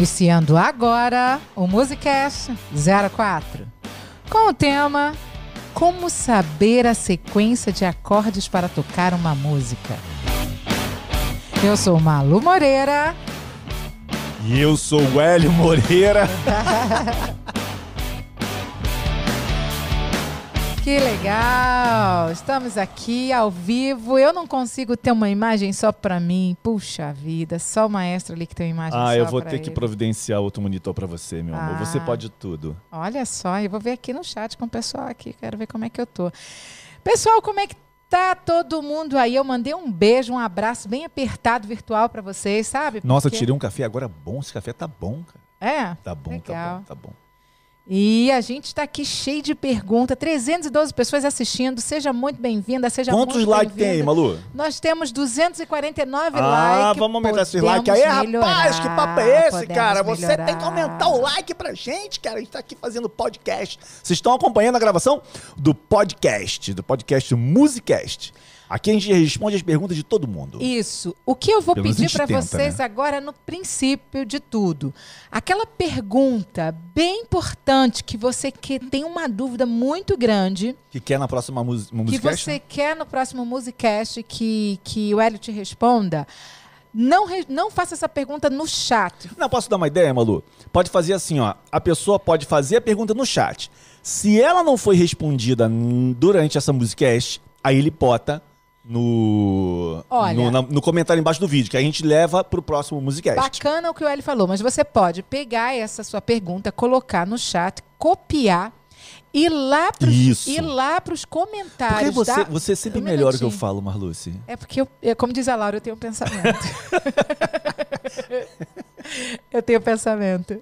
Iniciando agora o Musicast 04, com o tema Como saber a sequência de acordes para tocar uma música. Eu sou Malu Moreira. E eu sou o Hélio Moreira. Que legal! Estamos aqui ao vivo. Eu não consigo ter uma imagem só para mim. Puxa vida, só o maestro ali que tem uma imagem ah, só eu vou ter ele. que providenciar outro monitor para você, meu amor. Você Ah. pode tudo. Olha só, eu vou ver aqui no chat com o pessoal aqui. Quero ver como é que eu tô. Pessoal, como é que tá todo mundo aí? Eu mandei um beijo, um abraço bem apertado virtual para vocês, sabe? Nossa, Porque- tirei um café agora bom. Esse café tá bom, cara. É? Tá bom, Legal. tá bom, tá bom. E a gente está aqui cheio de perguntas, 312 pessoas assistindo. Seja muito bem-vinda, seja Quantos muito likes tem aí. Malu? Nós temos 249 Ah, likes. vamos aumentar esses likes aí, rapaz. melhorar, Que papo é esse, cara? Você melhorar. tem que aumentar o like pra gente, cara. A gente tá aqui fazendo podcast. Vocês estão acompanhando a gravação do podcast, do podcast Musicast. Aqui a gente responde as perguntas de todo mundo. Isso. O que eu vou Pelo pedir para vocês né? agora no princípio de tudo. Aquela pergunta bem importante que você que tem uma dúvida muito grande, Que quer na próxima mus que você quer no próximo Musicast que, que o Hélio te responda, não, não faça essa pergunta no chat. Não, posso dar uma ideia, Malu? Pode fazer assim, ó. A pessoa pode fazer a pergunta no chat. Se ela não foi respondida durante essa musicast, aí ele bota no, Olha. no, na- no comentário embaixo do vídeo, que a gente leva pro próximo musicast. Bacana o que o Hélio falou, mas você pode pegar essa sua pergunta, colocar no chat, copiar e lá pros, Isso. ir lá para os comentários. você, da- você sempre Um melhora o que eu falo, Marluce? É porque, eu, é como diz a Laura, eu tenho um pensamento. eu tenho pensamento.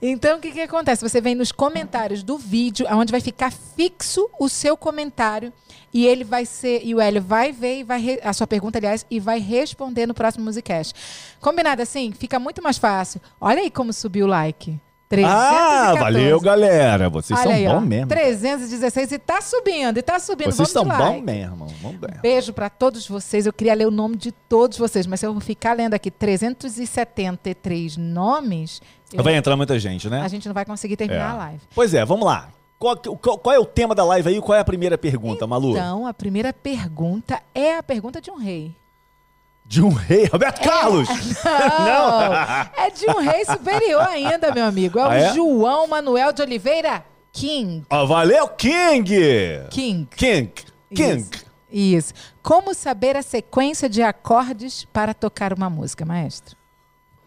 Então, o que, que acontece? Você vem nos comentários do vídeo, onde vai ficar fixo o seu comentário, e ele vai ser, e o Hélio vai ver e vai re- a sua pergunta, aliás, e vai responder no próximo Musicast. Combinado assim? Fica muito mais fácil. Olha aí como subiu o like. 314. Ah, valeu, galera. Vocês Olha são bons mesmo. 316 e tá subindo, e tá subindo. Vocês são Vamos de like. bons mesmo. Vamos ver. Beijo para todos vocês. Eu queria ler o nome de todos vocês, mas se eu vou ficar lendo aqui 373 nomes, eu- Vai entrar muita gente, né? a gente não vai conseguir terminar É. a live. Pois é, vamos lá. Qual, qual- qual é o tema da live aí? Qual é a primeira pergunta, Malu? Então, a primeira pergunta é a pergunta de um rei. De um rei, Roberto Carlos! Não! É de um rei superior ainda, meu amigo. É o Ah, é? João Manuel de Oliveira King. Ó, valeu, King! King. King! King! Isso. Isso. Como saber a sequência de acordes para tocar uma música, maestro?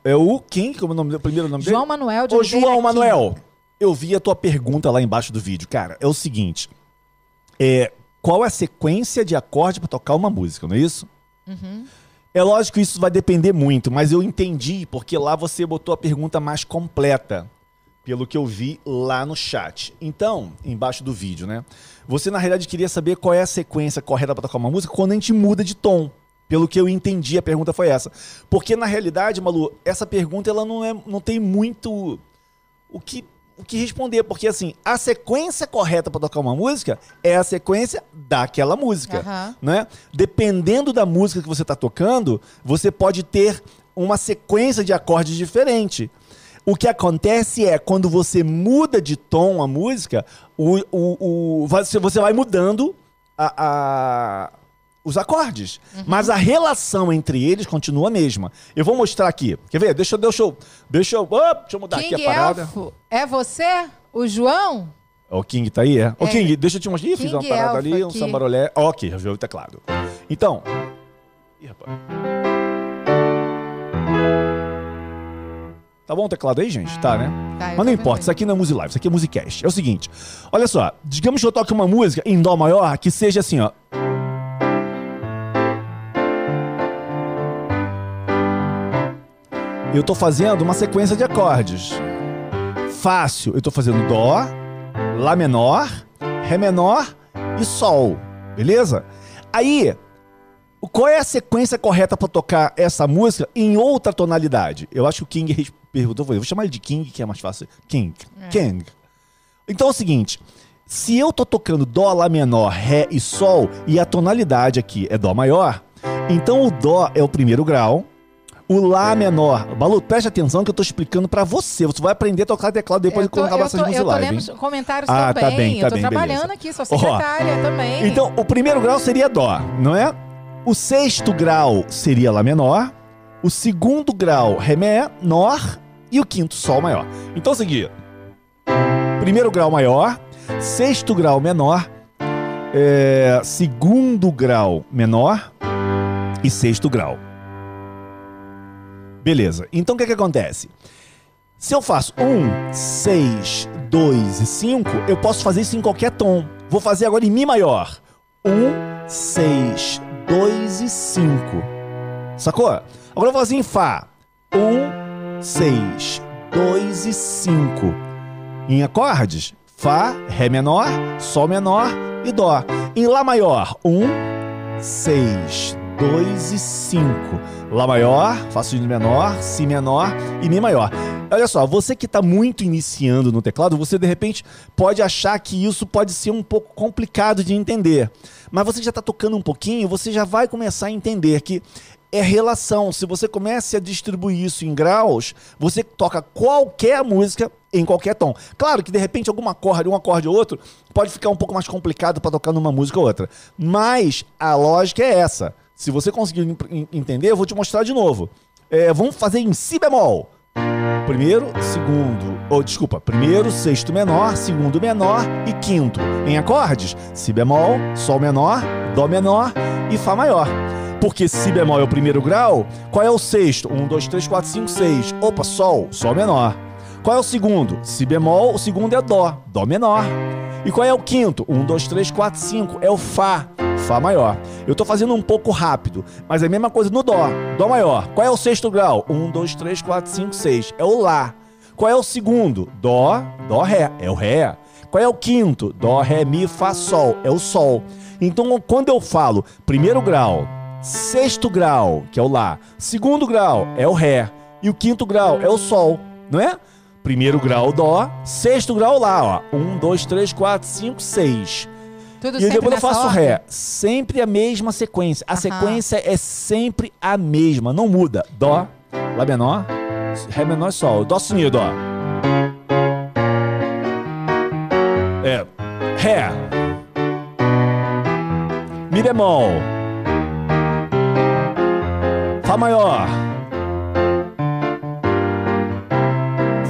É o King, como é o, nome, o primeiro nome João dele? Manuel de Ô, Oliveira João King. Manuel, eu vi a tua pergunta lá embaixo do vídeo. Cara, é o seguinte. É, qual é a sequência de acorde para tocar uma música, não é isso? Uhum. É lógico que isso vai depender muito, mas eu entendi porque lá você botou a pergunta mais completa, pelo que eu vi lá no chat. Então, embaixo do vídeo, né? Você na realidade queria saber qual é a sequência correta para tocar uma música quando a gente muda de tom. Pelo que eu entendi, a pergunta foi essa. Porque na realidade, Malu, essa pergunta ela não, é, não tem muito o que, o que responder, porque assim, a sequência correta para tocar uma música é a sequência daquela música Aham. né? Dependendo da música que você está tocando, você pode ter uma sequência de acordes diferente. O que acontece é quando você muda de tom a música, o, o, o- você você vai mudando a- a- os acordes. Mas a relação entre eles continua a mesma. Eu vou mostrar aqui. Quer ver? Deixa, eu- deixa, eu- deixa, eu, Opa, deixa eu mudar King aqui a parada. Elfo, é você? O João? O King tá aí, é? Ô, É. King, deixa eu te mostrar. Ih, fiz uma parada Elfo ali, um aqui. sambarolé. Ó, ok, já viu o teclado. Então. Ih, rapaz. Tá bom o teclado aí, gente? Tá, né? Tá, Mas não importa, isso aqui não é Music Live, isso aqui é Musicast. É o seguinte, olha só, digamos que eu toque uma música em Dó maior que seja assim, ó. Eu tô fazendo uma sequência de acordes. Fácil, eu tô fazendo Dó, Lá menor, Ré menor e Sol, beleza? Aí, qual é a sequência correta pra tocar essa música em outra tonalidade? Eu acho que o King perguntou, eu vou chamar ele de King, que é mais fácil. King. King. Então é o seguinte, se eu tô tocando Dó, Lá menor, Ré e Sol, e a tonalidade aqui é Dó maior, então o Dó é o primeiro grau, O Lá menor. Balu, preste atenção que eu tô explicando pra você. Você vai aprender a tocar teclado depois eu de quando tô, acabar eu tô, essas eu tô live. lendo hein? os comentários Ah, tá também. bem, tá eu tô bem, trabalhando beleza. aqui, sou secretária também. Então, o primeiro grau seria Dó, não é? O sexto grau seria Lá menor. O segundo grau, Ré menor. E o quinto, Sol maior. Então, é o seguinte. Primeiro grau maior. Sexto grau menor. é, segundo grau menor. E sexto grau. Beleza. Então, o que, que acontece? Se eu faço 1, 6, 2 e 5, eu posso fazer isso em qualquer tom. Vou fazer agora em Mi maior. 1, 6, 2 e 5. Sacou? Agora eu vou fazer em Fá. 1, 6, 2 e 5. Em acordes, Fá, Ré menor, Sol menor e Dó. Em Lá maior, 1, 6, 2 e 5. Lá maior, Fá sustenido menor, Si menor e Mi maior. Olha só, você que está muito iniciando no teclado, você de repente pode achar que isso pode ser um pouco complicado de entender. Mas você já está tocando um pouquinho, você já vai começar a entender que é relação. Se você começa a distribuir isso em graus, você toca qualquer música em qualquer tom. Claro que de repente algum acorde, um acorde ou outro, pode ficar um pouco mais complicado para tocar numa música ou outra. Mas a lógica é essa. Se você conseguir entender, eu vou te mostrar de novo. É, vamos fazer em Si bemol. Primeiro, segundo, ou desculpa, primeiro, sexto menor, segundo menor e quinto. Em acordes, Si bemol, Sol menor, Dó menor e Fá maior. Porque Si bemol é o primeiro grau, qual é o sexto? Um, dois, três, quatro, cinco, seis. Opa, Sol, Sol menor. Qual é o segundo? Si bemol, o segundo é Dó, Dó menor. E qual é o quinto? Um, dois, três, quatro, cinco. É o Fá, Fá maior. Eu tô fazendo um pouco rápido, mas é a mesma coisa no Dó, Dó maior. Qual é o sexto grau? Um, dois, três, quatro, cinco, seis. É o Lá. Qual é o segundo? Dó, Dó, Ré. É o Ré. Qual é o quinto? Dó, Ré, Mi, Fá, Sol. É o Sol. Então, quando eu falo primeiro grau, sexto grau, que é o Lá, segundo grau é o Ré, e o quinto grau é o Sol, não é? Primeiro grau, Dó, sexto grau, Lá, ó. Um, dois, três, quatro, cinco, seis. Tudo E depois eu faço ordem? Ré. Sempre a mesma sequência. A Aham. sequência é sempre a mesma, não muda. Dó, Lá menor, Ré menor e Sol. Dó sustenido, ó. É. Ré. Mi bemol. Fá maior.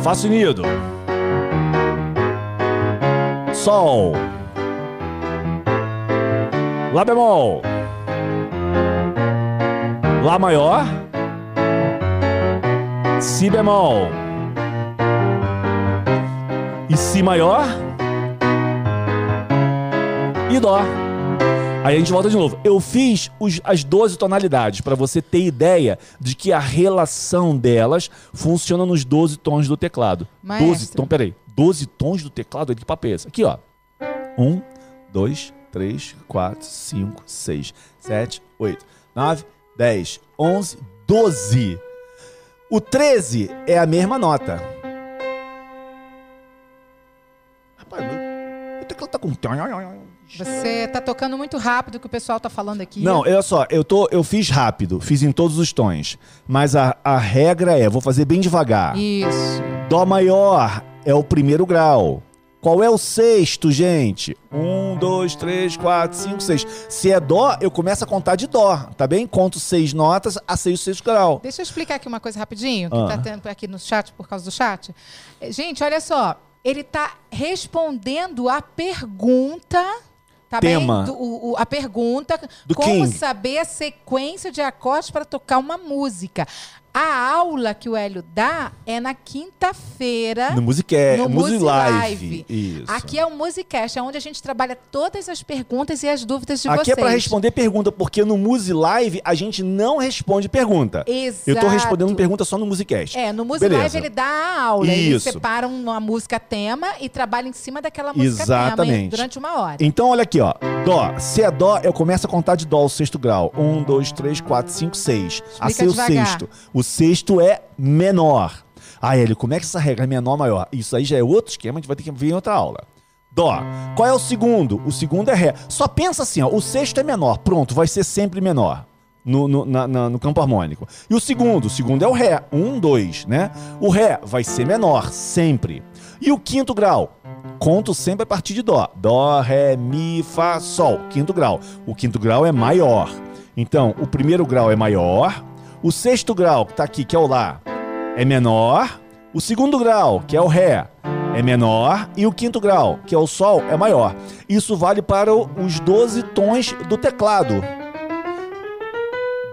Fá sustenido. Sol. Lá bemol. Lá maior. Si bemol. E Si maior. E Dó. Aí a gente volta de novo. Eu fiz os- as 12 tonalidades para você ter ideia de que a relação delas funciona nos 12 tons do teclado. Maestro. 12 tons, peraí. 12 tons do teclado? É esse? Aqui, ó. 1, 2, 3, 4, 5, 6, 7, 8, 9, 10, 11, 12. O 13 é a mesma nota. Rapaz, meu, meu teclado tá com. Você tá tocando muito rápido o que o pessoal tá falando aqui. Não, olha só, eu, tô, eu fiz rápido, fiz em todos os tons. Mas a, a regra é, vou fazer bem devagar. Isso. Dó maior é o primeiro grau. Qual é o sexto, gente? Um, dois, três, quatro, cinco, seis. Se é dó, eu começo a contar de dó, tá bem? Conto seis notas a seis o sexto grau. Deixa eu explicar aqui uma coisa rapidinho, que Ah. tá tendo aqui no chat, por causa do chat. Eh, Gente, olha só. Ele tá respondendo a pergunta. Tá Tema. bem? Do- o- o- a pergunta Do como King. saber a sequência de acordes para tocar uma música. A aula que o Hélio dá é na quinta-feira. No Musicast, No Music Live. Live. Isso. Aqui é o Musicast, é onde a gente trabalha todas as perguntas e as dúvidas de Aqui vocês. é pra responder pergunta, porque no Music Live a gente não responde pergunta. Exato. Eu tô respondendo pergunta só no Musicast. É, no Music Beleza. Live ele dá a aula. Ele Isso. separa uma música tema e trabalha em cima daquela música tema Exatamente. hein, durante uma hora. Então, olha aqui, ó. Dó. Se é dó, eu começo a contar de dó o sexto grau. Um, dois, três, quatro, cinco, seis. Assim o devagar. sexto. O sexto é menor. Ah, ele, como é que essa regra é menor maior? Isso aí já é outro esquema, a gente vai ter que ver em outra aula. Dó. Qual é o segundo? O segundo é Ré. Só pensa assim, ó. O sexto é menor. Pronto, vai ser sempre menor. no, no, na- na- no campo harmônico. E o segundo, o segundo é o Ré, um, dois, né? O Ré vai ser menor, sempre. E o quinto grau, conto sempre a partir de Dó. Dó, Ré, Mi, Fá, Sol, quinto grau. O quinto grau é maior. Então, o primeiro grau é maior, o sexto grau, que tá aqui, que é o Lá, é menor, o segundo grau, que é o Ré, é menor e o quinto grau, que é o Sol, é maior. Isso vale para os 12 tons do teclado.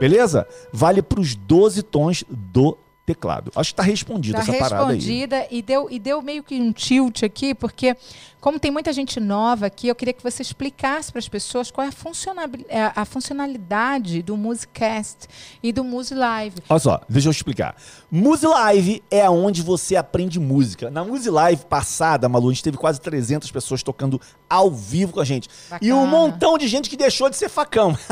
Beleza? Vale para os 12 tons do teclado. Acho que tá respondido Tá essa parada aí. respondida e deu, e deu meio que um tilt aqui, porque como tem muita gente nova aqui, eu queria que você explicasse para as pessoas qual é a, é a funcionalidade do Musicast e do Music Live. Olha só, deixa eu explicar. Muse Live é onde você aprende música. Na Muse Live passada, Malu, a gente teve quase 300 pessoas tocando ao vivo com a gente. E um Bacana. montão de gente que deixou de ser facão.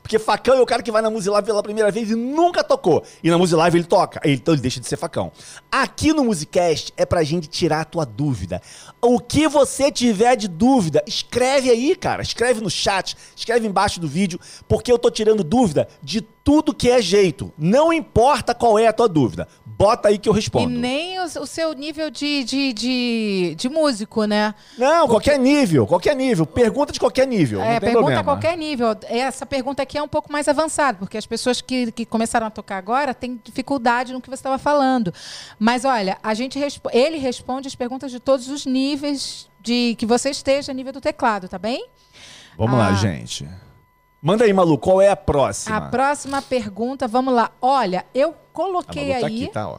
Porque facão é o cara que vai na Muse Live pela primeira vez e nunca tocou. E na Muse Live ele toca, então ele deixa de ser facão. Aqui no Musicast é pra gente tirar a tua dúvida. O que você tiver de dúvida, escreve aí, cara. Escreve no chat, escreve embaixo do vídeo, porque eu tô tirando dúvida de tudo que é jeito. Não importa qual é a tua dúvida. Bota aí que eu E respondo. nem o, o seu nível de, de, de, de músico, né? Não, qualquer nível, qualquer nível. Pergunta de qualquer nível. É, pergunta problema. a qualquer nível. Essa pergunta aqui é um pouco mais avançada, porque as pessoas que, que começaram a tocar agora têm dificuldade no que você estava falando. Mas olha, a gente respo- ele responde as perguntas de todos os níveis de que você esteja a nível do teclado, tá bem? Vamos lá, Ah. gente. Manda aí, Malu, qual é a próxima? A próxima pergunta, vamos lá. Olha, eu coloquei tá aí. aqui, tá? Ó.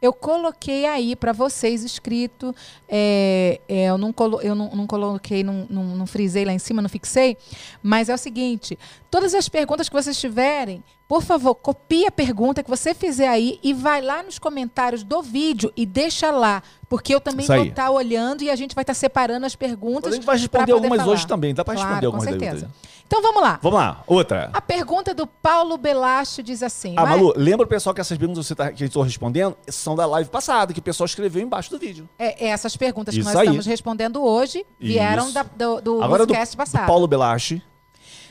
Eu coloquei aí para vocês escrito. é, é, eu não, colo, eu não, não coloquei, não, não, não frisei lá em cima, não fixei. Mas é o seguinte: todas as perguntas que vocês tiverem, por favor, copie a pergunta que você fizer aí e vai lá nos comentários do vídeo e deixa lá. Porque eu também vou estar olhando e a gente vai estar separando as perguntas. A gente vai responder algumas falar. hoje também. Dá responder Claro, com algumas aí. certeza. Então vamos lá. Vamos lá, outra. A pergunta do Paulo Belacho diz assim: Ah, "Mas- Malu, lembra o pessoal que essas perguntas que você tá, que eu estou respondendo são da live passada, que o pessoal escreveu embaixo do vídeo. É, é essas perguntas que Isso nós aí. estamos respondendo hoje vieram da- do, do Agora do, podcast do passado. Paulo Belache.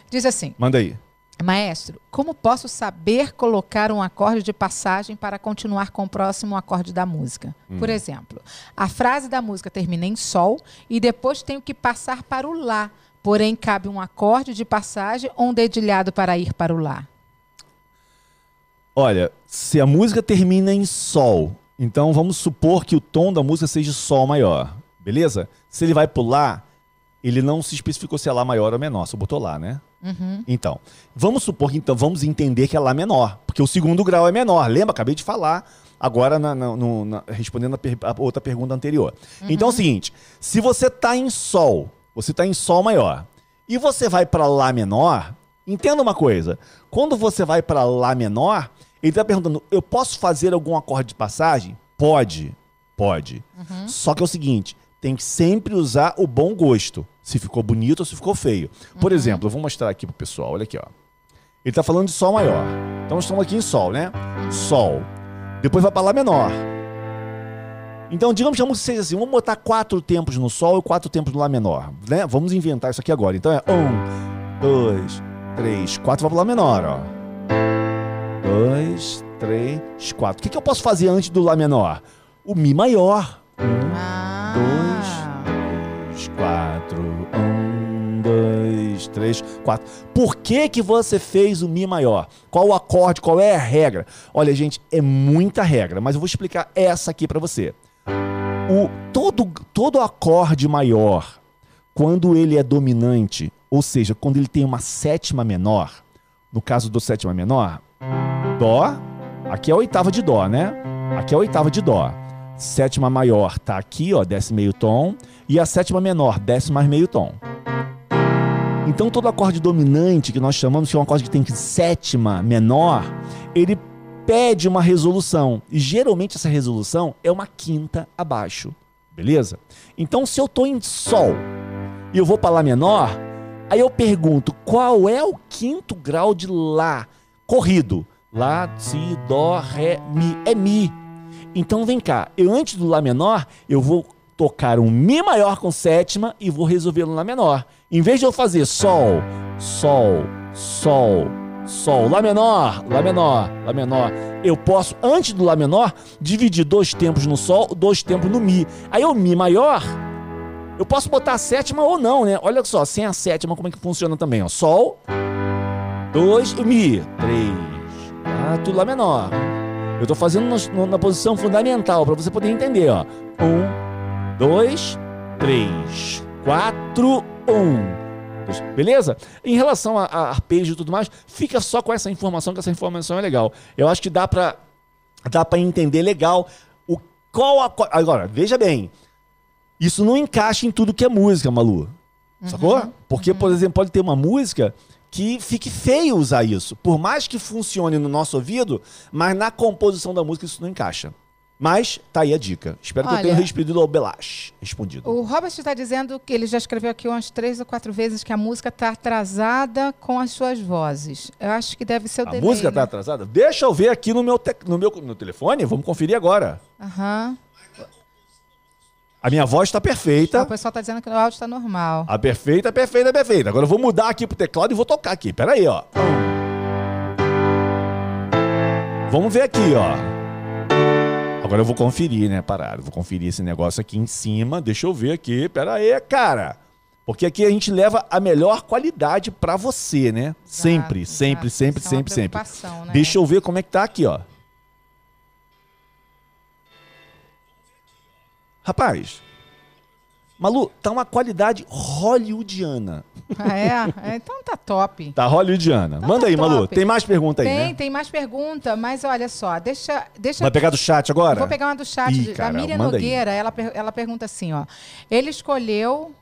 Diz assim: Manda aí. Maestro, como posso saber colocar um acorde de passagem para continuar com o próximo acorde da música? Hum. Por exemplo, a frase da música termina em Sol e depois tenho que passar para o Lá. Porém, cabe um acorde de passagem ou um dedilhado para ir para o Lá. Olha, se a música termina em Sol, então vamos supor que o tom da música seja Sol maior, beleza? Se ele vai pular, ele não se especificou se é Lá maior ou menor, só botou Lá, né? Então, vamos supor que então vamos entender que é Lá menor, porque o segundo grau é menor. Lembra? Acabei de falar agora na- na- no- na- respondendo a, per- a outra pergunta anterior. Então é o seguinte: se você tá em Sol, você tá em Sol maior, e você vai para Lá menor, entenda uma coisa: quando você vai para Lá menor, ele tá perguntando: eu posso fazer algum acorde de passagem? Pode, pode. Só que é o seguinte: tem que sempre usar o bom gosto. Se ficou bonito ou se ficou feio. Por exemplo, eu vou mostrar aqui pro pessoal, olha aqui, ó. Ele tá falando de Sol maior. Então estamos aqui em Sol, né? Sol. Depois vai para Lá menor. Então, digamos que seja assim: vamos botar quatro tempos no Sol e quatro tempos no Lá menor. Né? Vamos inventar isso aqui agora. Então é um, dois, três, quatro, para Lá menor, ó. Dois, três, quatro. O que, que eu posso fazer antes do Lá menor? O Mi maior. Um, Ah. dois, quatro. Um, dois, três, quatro. Por que que você fez o Mi maior? Qual o acorde? Qual é a regra? Olha, gente, é muita regra, mas eu vou explicar essa aqui pra você. O, todo, todo acorde maior, quando ele é dominante, ou seja, quando ele tem uma sétima menor, no caso do sétima menor, Dó, aqui é a oitava de Dó, né? Aqui é a oitava de Dó. Sétima maior tá aqui, ó, desce meio tom. E a sétima menor, desce mais meio tom. Então todo acorde dominante, que nós chamamos que é um acorde que tem sétima menor, ele pede uma resolução. E geralmente essa resolução é uma quinta abaixo. Beleza? Então se eu tô em Sol e eu vou para Lá menor, aí eu pergunto qual é o quinto grau de Lá corrido? Lá, Si, Dó, Ré, Mi. É Mi. Então vem cá, eu antes do Lá menor, eu vou tocar um Mi maior com sétima e vou resolver no Lá menor. Em vez de eu fazer Sol, Sol, Sol, Sol. Lá menor, Lá menor, Lá menor. Eu posso, antes do Lá menor, dividir dois tempos no Sol, dois tempos no Mi. Aí o Mi maior, eu posso botar a sétima ou não, né? Olha só, sem a sétima, como é que funciona também, ó. Sol, dois Mi. Três, quatro, Lá menor. Eu tô fazendo no, na posição fundamental para você poder entender, ó. Um, dois, três, quatro, um. Beleza? Em relação a, a arpejo e tudo mais, fica só com essa informação, que essa informação é legal. Eu acho que dá pra, dá pra entender legal o qual a, Agora, veja bem. Isso não encaixa em tudo que é música, Malu. Uhum, Sacou? Porque, uhum. por exemplo, pode ter uma música que fique feio usar isso. Por mais que funcione no nosso ouvido, mas na composição da música isso não encaixa. Mas tá aí a dica. Espero Olha, que eu tenha respondido ao Belash. Respondido. O Robert está dizendo que ele já escreveu aqui umas três ou quatro vezes que a música está atrasada com as suas vozes. Eu acho que deve ser o A delay, música está né? atrasada? Deixa eu ver aqui no meu, te... no meu no telefone. Vamos conferir agora. Aham. Uhum. A minha voz está perfeita. O pessoal está dizendo que o áudio está normal. A perfeita, perfeita, perfeita. Agora eu vou mudar aqui pro teclado e vou tocar aqui. Pera aí, ó. Vamos ver aqui, ó. Agora eu vou conferir, né, parado. Vou conferir esse negócio aqui em cima. Deixa eu ver aqui. Pera aí, cara. Porque aqui a gente leva a melhor qualidade para você, né? sempre, exato. sempre, sempre, Isso sempre, é sempre. Né? Deixa eu ver como é que tá aqui, ó. Rapaz, Malu, tá uma qualidade hollywoodiana. Ah, é? é? Então tá top. Tá hollywoodiana. Então Manda tá aí, top. Malu. Tem mais pergunta aí, Tem, né? tem mais pergunta, mas olha só, deixa... deixa... Vai pegar do chat agora? Vou pegar uma do chat. Ih, cara, da Miriam Nogueira, ela, ela pergunta assim, ó. Ele escolheu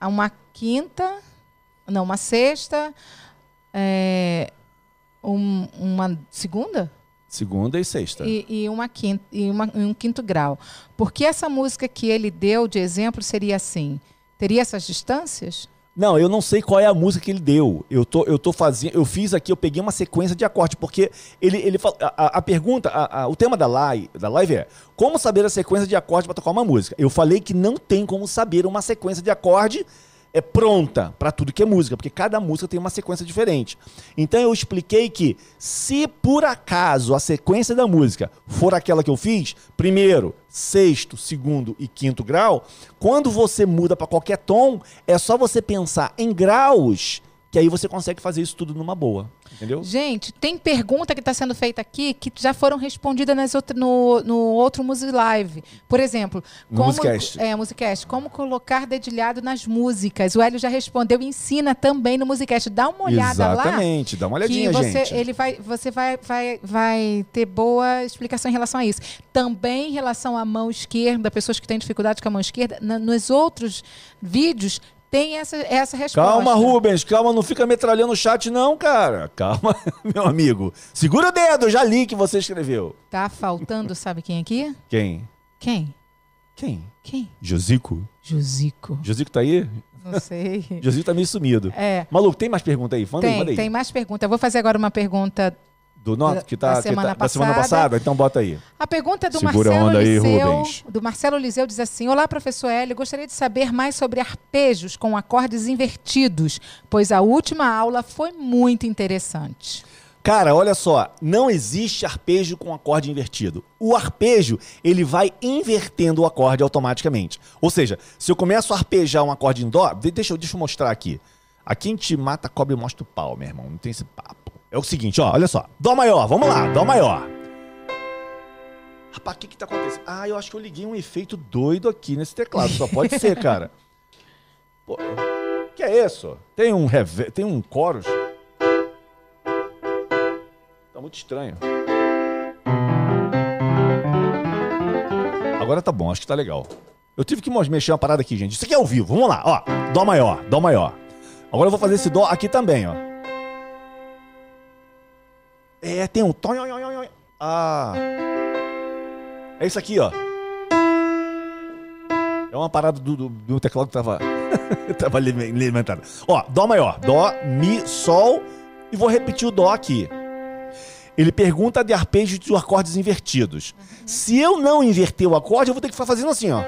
uma quinta, não, uma sexta, é, um, uma segunda? Segunda e sexta. E, e uma quinta, e uma, um quinto grau. Porque essa música que ele deu de exemplo seria assim: teria essas distâncias? Não, eu não sei qual é a música que ele deu. Eu tô, eu tô fazendo, eu fiz aqui, eu peguei uma sequência de acorde, porque ele, ele a, a pergunta, a, a, o tema da live, da live é como saber a sequência de acorde para tocar uma música. Eu falei que não tem como saber uma sequência de acorde é pronta para tudo que é música, porque cada música tem uma sequência diferente. Então eu expliquei que se por acaso a sequência da música for aquela que eu fiz, primeiro, sexto, segundo e quinto grau, quando você muda para qualquer tom, é só você pensar em graus que aí você consegue fazer isso tudo numa boa. Entendeu? Gente, tem pergunta que está sendo feita aqui que já foram respondidas nas outra, no, no outro Music Live. Por exemplo, como, Musicast. É, Musicast. Como colocar dedilhado nas músicas. O Hélio já respondeu, ensina também no Musicast. Dá uma olhada Exatamente, lá. Exatamente, dá uma olhadinha, você, gente. Ele vai, você vai, vai, vai ter boa explicação em relação a isso. Também em relação à mão esquerda, pessoas que têm dificuldade com a mão esquerda, na, nos outros vídeos tem essa, essa resposta. Calma, Rubens, calma, não fica metralhando o chat, não, cara. Calma, meu amigo. Segura o dedo, já li que você escreveu. Tá faltando, sabe quem aqui? Quem? Quem? Quem? Quem? Josico. Josico. Josico tá aí? Não sei. Josico tá meio sumido. É. Maluco, tem mais pergunta aí? Manda tem, aí, manda aí. Tem mais pergunta. Eu vou fazer agora uma pergunta do norte que tá, da semana, que tá, da semana passada? Então bota aí. A pergunta é do Segura Marcelo aí, Liseu, Rubens. do Marcelo Liseu diz assim: Olá, professor Hélio, gostaria de saber mais sobre arpejos com acordes invertidos, pois a última aula foi muito interessante. Cara, olha só, não existe arpejo com acorde invertido. O arpejo, ele vai invertendo o acorde automaticamente. Ou seja, se eu começo a arpejar um acorde em dó, deixa eu, deixa eu mostrar aqui. Aqui a gente mata, cobre e mostra o pau, meu irmão. Não tem esse papo. É o seguinte, ó, olha só. Dó maior, vamos lá, Dó maior. Rapaz, o que que tá acontecendo? Ah, eu acho que eu liguei um efeito doido aqui nesse teclado. Só pode ser, cara. Pô, que é isso? Tem um rever... tem um chorus. Tá muito estranho. Agora tá bom, acho que tá legal. Eu tive que mexer uma parada aqui, gente. Isso aqui é ao vivo. Vamos lá, ó. Dó maior, dó maior. Agora eu vou fazer esse dó aqui também, ó. É, tem um. Ah. É isso aqui, ó. É uma parada do, do, do teclado que tava. tava alimentado. Ó, Dó maior. Dó, Mi, Sol. E vou repetir o Dó aqui. Ele pergunta de arpejo de acordes invertidos. Se eu não inverter o acorde, eu vou ter que ficar fazendo assim, ó.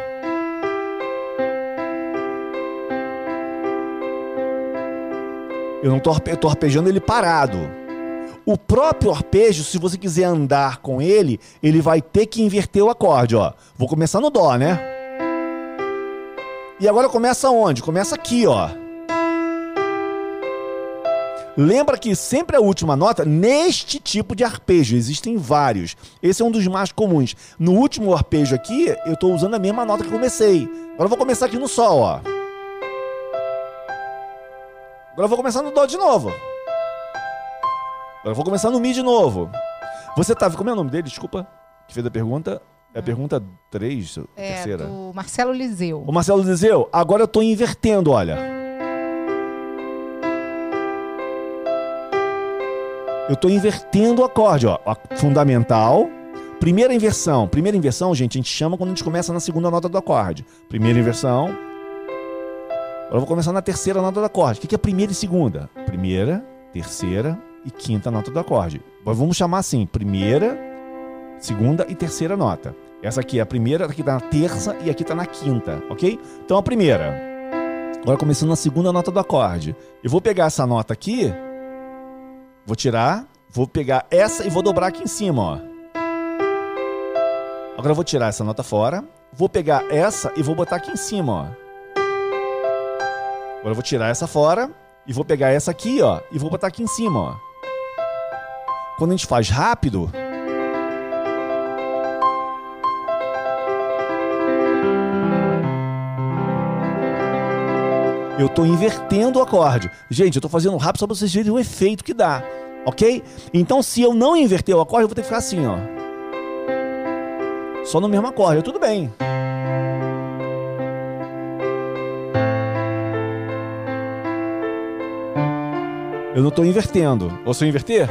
Eu não tô, tô arpejando ele parado. O próprio arpejo, se você quiser andar com ele, ele vai ter que inverter o acorde, ó. Vou começar no dó, né? E agora começa onde? Começa aqui, ó. Lembra que sempre a última nota neste tipo de arpejo, existem vários. Esse é um dos mais comuns. No último arpejo aqui, eu estou usando a mesma nota que comecei. Agora eu vou começar aqui no sol, ó. Agora eu vou começar no dó de novo. Agora vou começar no mi de novo. Você tá, como é o nome dele? Desculpa, que fez a pergunta. É a pergunta 3, É, terceira. do Marcelo Liseu. O Marcelo Dizeu, agora eu tô invertendo, olha. Eu tô invertendo o acorde, ó. Fundamental. Primeira inversão. Primeira inversão, gente, a gente chama quando a gente começa na segunda nota do acorde. Primeira inversão. Agora eu vou começar na terceira nota do acorde. O que é primeira e segunda? Primeira, terceira e quinta nota do acorde. Agora vamos chamar assim: primeira, segunda e terceira nota. Essa aqui é a primeira, aqui tá na terça e aqui tá na quinta, ok? Então a primeira. Agora começando na segunda nota do acorde. Eu vou pegar essa nota aqui, vou tirar, vou pegar essa e vou dobrar aqui em cima, ó. Agora eu vou tirar essa nota fora, vou pegar essa e vou botar aqui em cima, ó. Agora eu vou tirar essa fora e vou pegar essa aqui, ó, e vou botar aqui em cima, ó. Quando a gente faz rápido, eu tô invertendo o acorde. Gente, eu tô fazendo rápido só pra vocês verem o efeito que dá, ok? Então, se eu não inverter o acorde, eu vou ter que ficar assim, ó. Só no mesmo acorde, tudo bem. Eu não tô invertendo. Ou se eu inverter?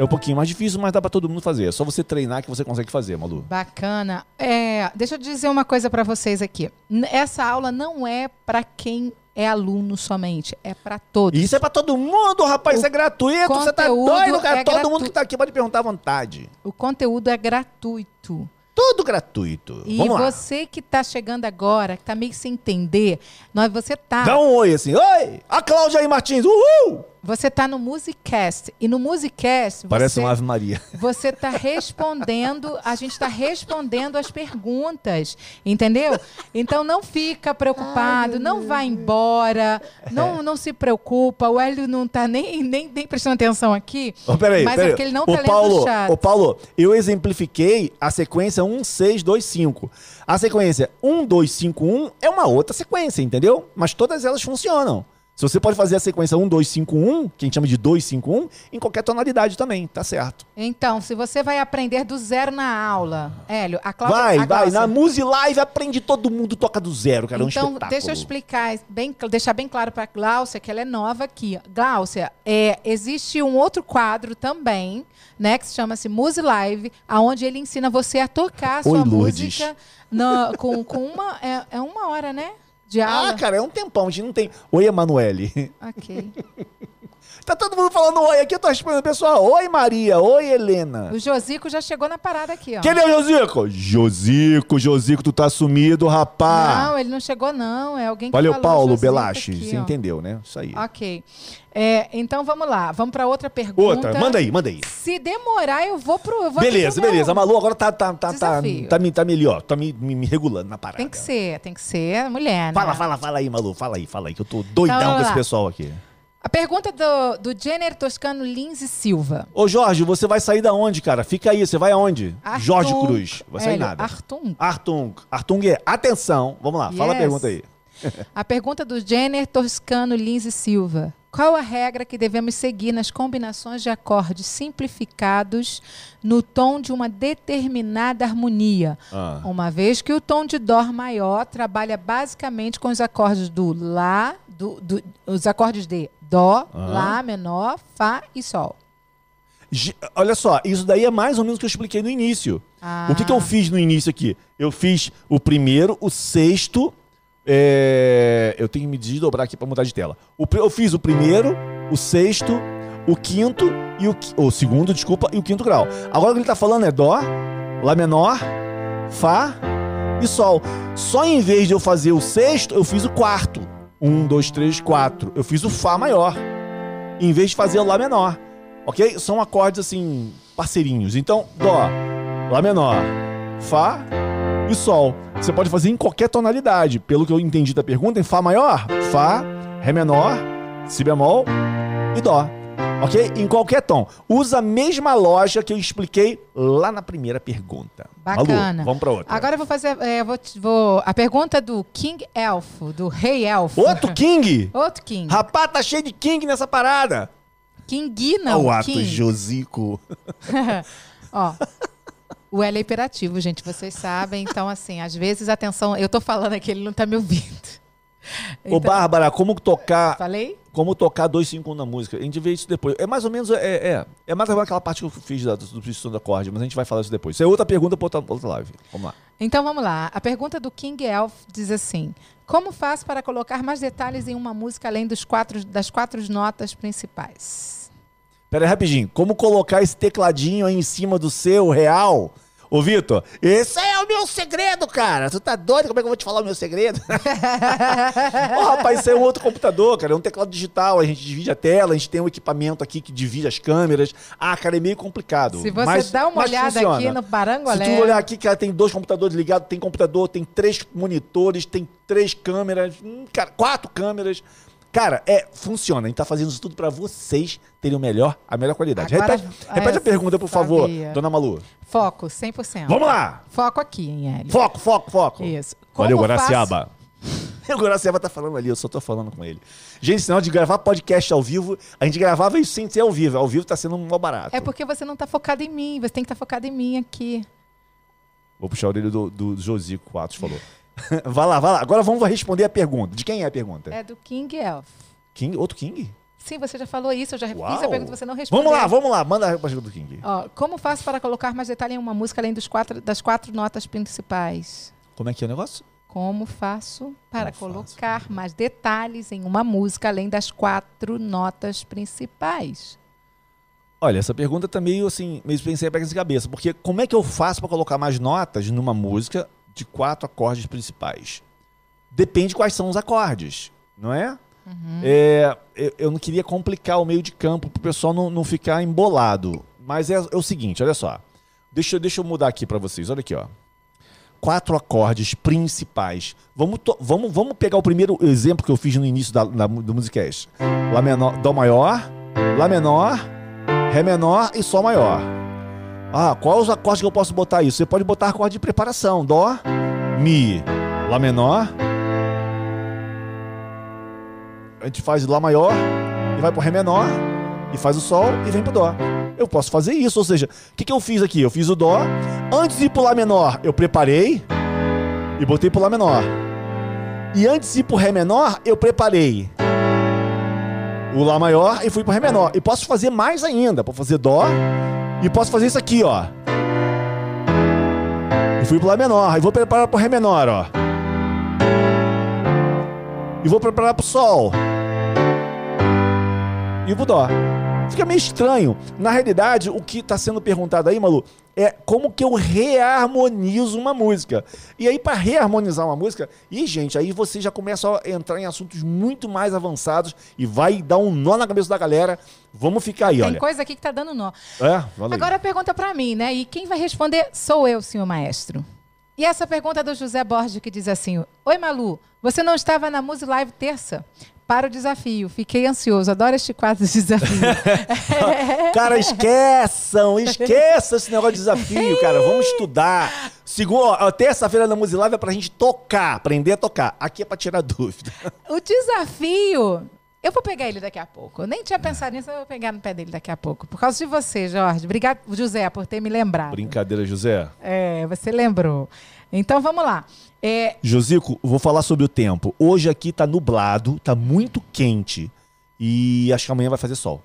É um pouquinho mais difícil, mas dá pra todo mundo fazer. É só você treinar que você consegue fazer, Malu. Bacana. É, deixa eu dizer uma coisa para vocês aqui. Essa aula não é para quem é aluno somente, é para todos. Isso é pra todo mundo, rapaz. Isso é gratuito. Você tá doido, cara. é todo gratu- mundo que tá aqui pode perguntar à vontade. O conteúdo é gratuito. Tudo gratuito. E Vamos lá. você que tá chegando agora, que tá meio sem entender, nós, você tá, Dá um oi assim. Oi! A Cláudia aí, Martins. Uhul! Você tá no Musicast. E no Musicast, Parece você, uma Ave Maria. você está respondendo, a gente está respondendo as perguntas, entendeu? Então não fica preocupado, não vai embora, não, não se preocupa. O Hélio não está nem, nem, nem prestando atenção aqui, Ô, peraí, mas peraí. é porque ele não está lendo Paulo, o chat. Ô, Paulo, eu exemplifiquei a sequência 1, 6, 2, 5. A sequência 1, 2, 5, 1 é uma outra sequência, entendeu? Mas todas elas funcionam. Se você pode fazer a sequência 1, 2, 5, 1, que a gente chama de 2, 5, 1, em qualquer tonalidade também, tá certo. Então, se você vai aprender do zero na aula, Hélio, a Cláudia... Vai, a vai. Na Muse Live aprende todo mundo toca do zero, cara. é um Então, espetáculo. deixa eu explicar, bem, deixar bem claro para a Gláucia que ela é nova aqui. Gláucia, é, existe um outro quadro também, né, que se chama-se Muse Live, aonde ele ensina você a tocar a sua Oi, música na- com, com uma. É, é uma hora, né? De aula. Ah, cara, é um tempão, a gente não tem. Oi, Emanuele. Ok. Tá todo mundo falando oi aqui, eu tô respondendo, pessoal. Oi, Maria. Oi, Helena. O Josico já chegou na parada aqui, ó. Cadê o Josico? Josico, Josico, tu tá sumido, rapá. Não, ele não chegou, não. É alguém que Valeu, falou Paulo Josico Belache. aqui, Você ó. entendeu, né? Isso aí. Ok. É, então vamos lá. Vamos para outra pergunta. Outra, manda aí, manda aí. Se demorar, eu vou pro. Eu vou Beleza, meu- beleza. A Malu agora tá, tá, tá, tá, Desafio. tá, me, tá me ali, ó. Tá me, me, me regulando na parada. Tem que ser, tem que ser mulher, né? Fala, fala, fala aí, Malu. Fala aí, fala aí, que eu tô doidão Então, com esse pessoal aqui. A pergunta do, do Jenner Toscano Lins e Silva. Ô, Jorge, você vai sair da onde, cara? Fica aí, você vai aonde? Artung- Jorge Cruz. Vai sair Hélio, nada. Artung. Artung. Artung é atenção. Vamos lá, fala a Yes. pergunta aí. A pergunta do Jenner Toscano Lins e Silva. Qual a regra que devemos seguir nas combinações de acordes simplificados no tom de uma determinada harmonia? Ah. Uma vez que o tom de Dó maior trabalha basicamente com os acordes do Lá, do, do- os acordes de Dó, Aham. Lá menor, Fá e Sol. Olha só, isso daí é mais ou menos o que eu expliquei no início. Ah. O que, que eu fiz no início aqui? Eu fiz o primeiro, o sexto. É, Eu tenho que me desdobrar aqui para mudar de tela. O Eu fiz o primeiro, o sexto, o quinto e o, o segundo, desculpa, e o quinto grau. Agora o que ele tá falando é Dó, Lá menor, Fá e sol. Só em vez de eu fazer o sexto, eu fiz o quarto. Um, dois, três, quatro. Eu fiz o Fá maior. Em vez de fazer o Lá menor. Ok? São acordes assim, parceirinhos. Então, Dó, Lá menor, Fá e Sol. Você pode fazer em qualquer tonalidade. Pelo que eu entendi da pergunta, em Fá maior, Fá, Ré menor, Si bemol e Dó. Ok? Em qualquer tom. Usa a mesma loja que eu expliquei lá na primeira pergunta. Bacana. Malu, vamos pra outra. Agora eu vou fazer. é, vou, vou- a pergunta do King Elfo, do Rei Elfo. Outro King! Outro King. Rapaz, tá cheio de King nessa parada. King não. o ato King. Josico. Ó. O L é imperativo, gente, vocês sabem. Então, assim, às vezes, atenção, eu tô falando aqui, ele não tá me ouvindo. Ô, Então, Bárbara, como tocar Falei? como tocar 251 na música? A gente vê isso depois. É mais ou menos, é, é, é mais ou menos aquela parte que eu fiz da, do substituição do acorde, mas a gente vai falar isso depois. Isso é outra pergunta pra outra, outra live. Vamos lá. Então vamos lá. A pergunta do King Elf diz assim: Como faz para colocar mais detalhes em uma música além dos quatro, das quatro notas principais? Pera aí, rapidinho. Como colocar esse tecladinho aí em cima do seu real? Ô, Vitor, esse é o meu segredo, cara. Tu tá doido? Como é que eu vou te falar o meu segredo? Ô, rapaz, isso é um outro computador, cara. É um teclado digital. A gente divide a tela, a gente tem um equipamento aqui que divide as câmeras. Ah, cara, é meio complicado. Se você Mas- dá uma olhada funciona. aqui no Se Parangolé. tu olhar aqui, cara, tem dois computadores ligados, tem computador, tem três monitores, tem três câmeras, hum, cara, quatro câmeras. Cara, é, funciona. A gente tá fazendo isso tudo pra vocês terem o melhor, a melhor qualidade. Agora- repete repete é, a pergunta, por favor, sabia. dona Malu. Foco, 100%. Vamos lá! Foco aqui, hein, L. Foco, foco, foco. Isso. Valeu, Como Guaraciaba. o Guaraciaba tá falando ali, eu só tô falando com ele. Gente, senão de gravar podcast ao vivo, a gente gravava isso sem ser ao vivo. Ao vivo tá sendo um mal barato. É porque você não tá focado em mim, você tem que estar focado em mim aqui. Vou puxar a orelha do, do Josico, o Atos falou. vai lá, vai lá. Agora vamos responder a pergunta. De quem é a pergunta? É do King Elf. King? Outro King? Sim, você já falou isso, eu já fiz Uau. a pergunta, você não respondeu. Vamos lá, vamos lá. Manda a pergunta do King. Ó, como faço para colocar mais detalhe em uma música além dos quatro, das quatro notas principais? Como é que é o negócio? Como faço para Como faço? colocar mais detalhes em uma música além das quatro notas principais? Olha, essa pergunta tá meio assim, meio pensei pega de cabeça. Porque como é que eu faço para colocar mais notas numa música de quatro acordes principais? Depende quais são os acordes, não é? É, eu, eu não queria complicar o meio de campo pro pessoal não, não ficar embolado. Mas é, é o seguinte, olha só. Deixa, eu- deixa eu mudar aqui para vocês. Olha aqui, ó. Quatro acordes principais. Vamos, vamos, vamos pegar o primeiro exemplo que eu fiz no início da, da, do Musicast. Lá menor, Dó maior, Lá menor, Ré menor e Sol maior. Ah, quais os acordes que eu posso botar isso? Você pode botar acorde de preparação. Dó, Mi, Lá menor. A gente faz Lá maior e vai pro Ré menor e faz o Sol e vem pro Dó. Eu posso fazer isso, ou seja, o que, que eu fiz aqui? Eu fiz o Dó. Antes de ir pro Lá menor, eu preparei e botei pro Lá menor. E antes de ir pro Ré menor, eu preparei o Lá maior e fui pro Ré menor. E posso fazer mais ainda. Posso fazer Dó e posso fazer isso aqui, ó. E fui pro Lá menor. E vou preparar pro Ré menor, ó. E vou preparar pro Sol. E pro Dó. Fica meio estranho. Na realidade, o que está sendo perguntado aí, Malu, é como que eu reharmonizo uma música. E aí, para reharmonizar uma música, e gente, aí você já começa a entrar em assuntos muito mais avançados e vai dar um nó na cabeça da galera. Vamos ficar aí, Tem olha. coisa aqui que tá dando nó. É, valeu. Agora pergunta para mim, né? E quem vai responder sou eu, senhor maestro. E essa pergunta é do José Borges que diz assim: Oi, Malu, você não estava na Muse Live terça? Para o desafio. Fiquei ansioso. Adoro este quadro de desafio. Cara, esqueçam, esqueçam esse negócio de desafio, cara. Vamos estudar. Segunda, terça-feira na Musilave é pra gente tocar, aprender a tocar. Aqui é pra tirar dúvida. o desafio. Eu vou pegar ele daqui a pouco. Eu nem tinha pensado nisso, eu vou pegar no pé dele daqui a pouco. Por causa de você, Jorge. Obrigado, José, por ter me lembrado. Brincadeira, José. É, você lembrou. Então vamos lá. É, Josico, vou falar sobre o tempo. Hoje aqui tá nublado, tá muito quente. E acho que amanhã vai fazer sol.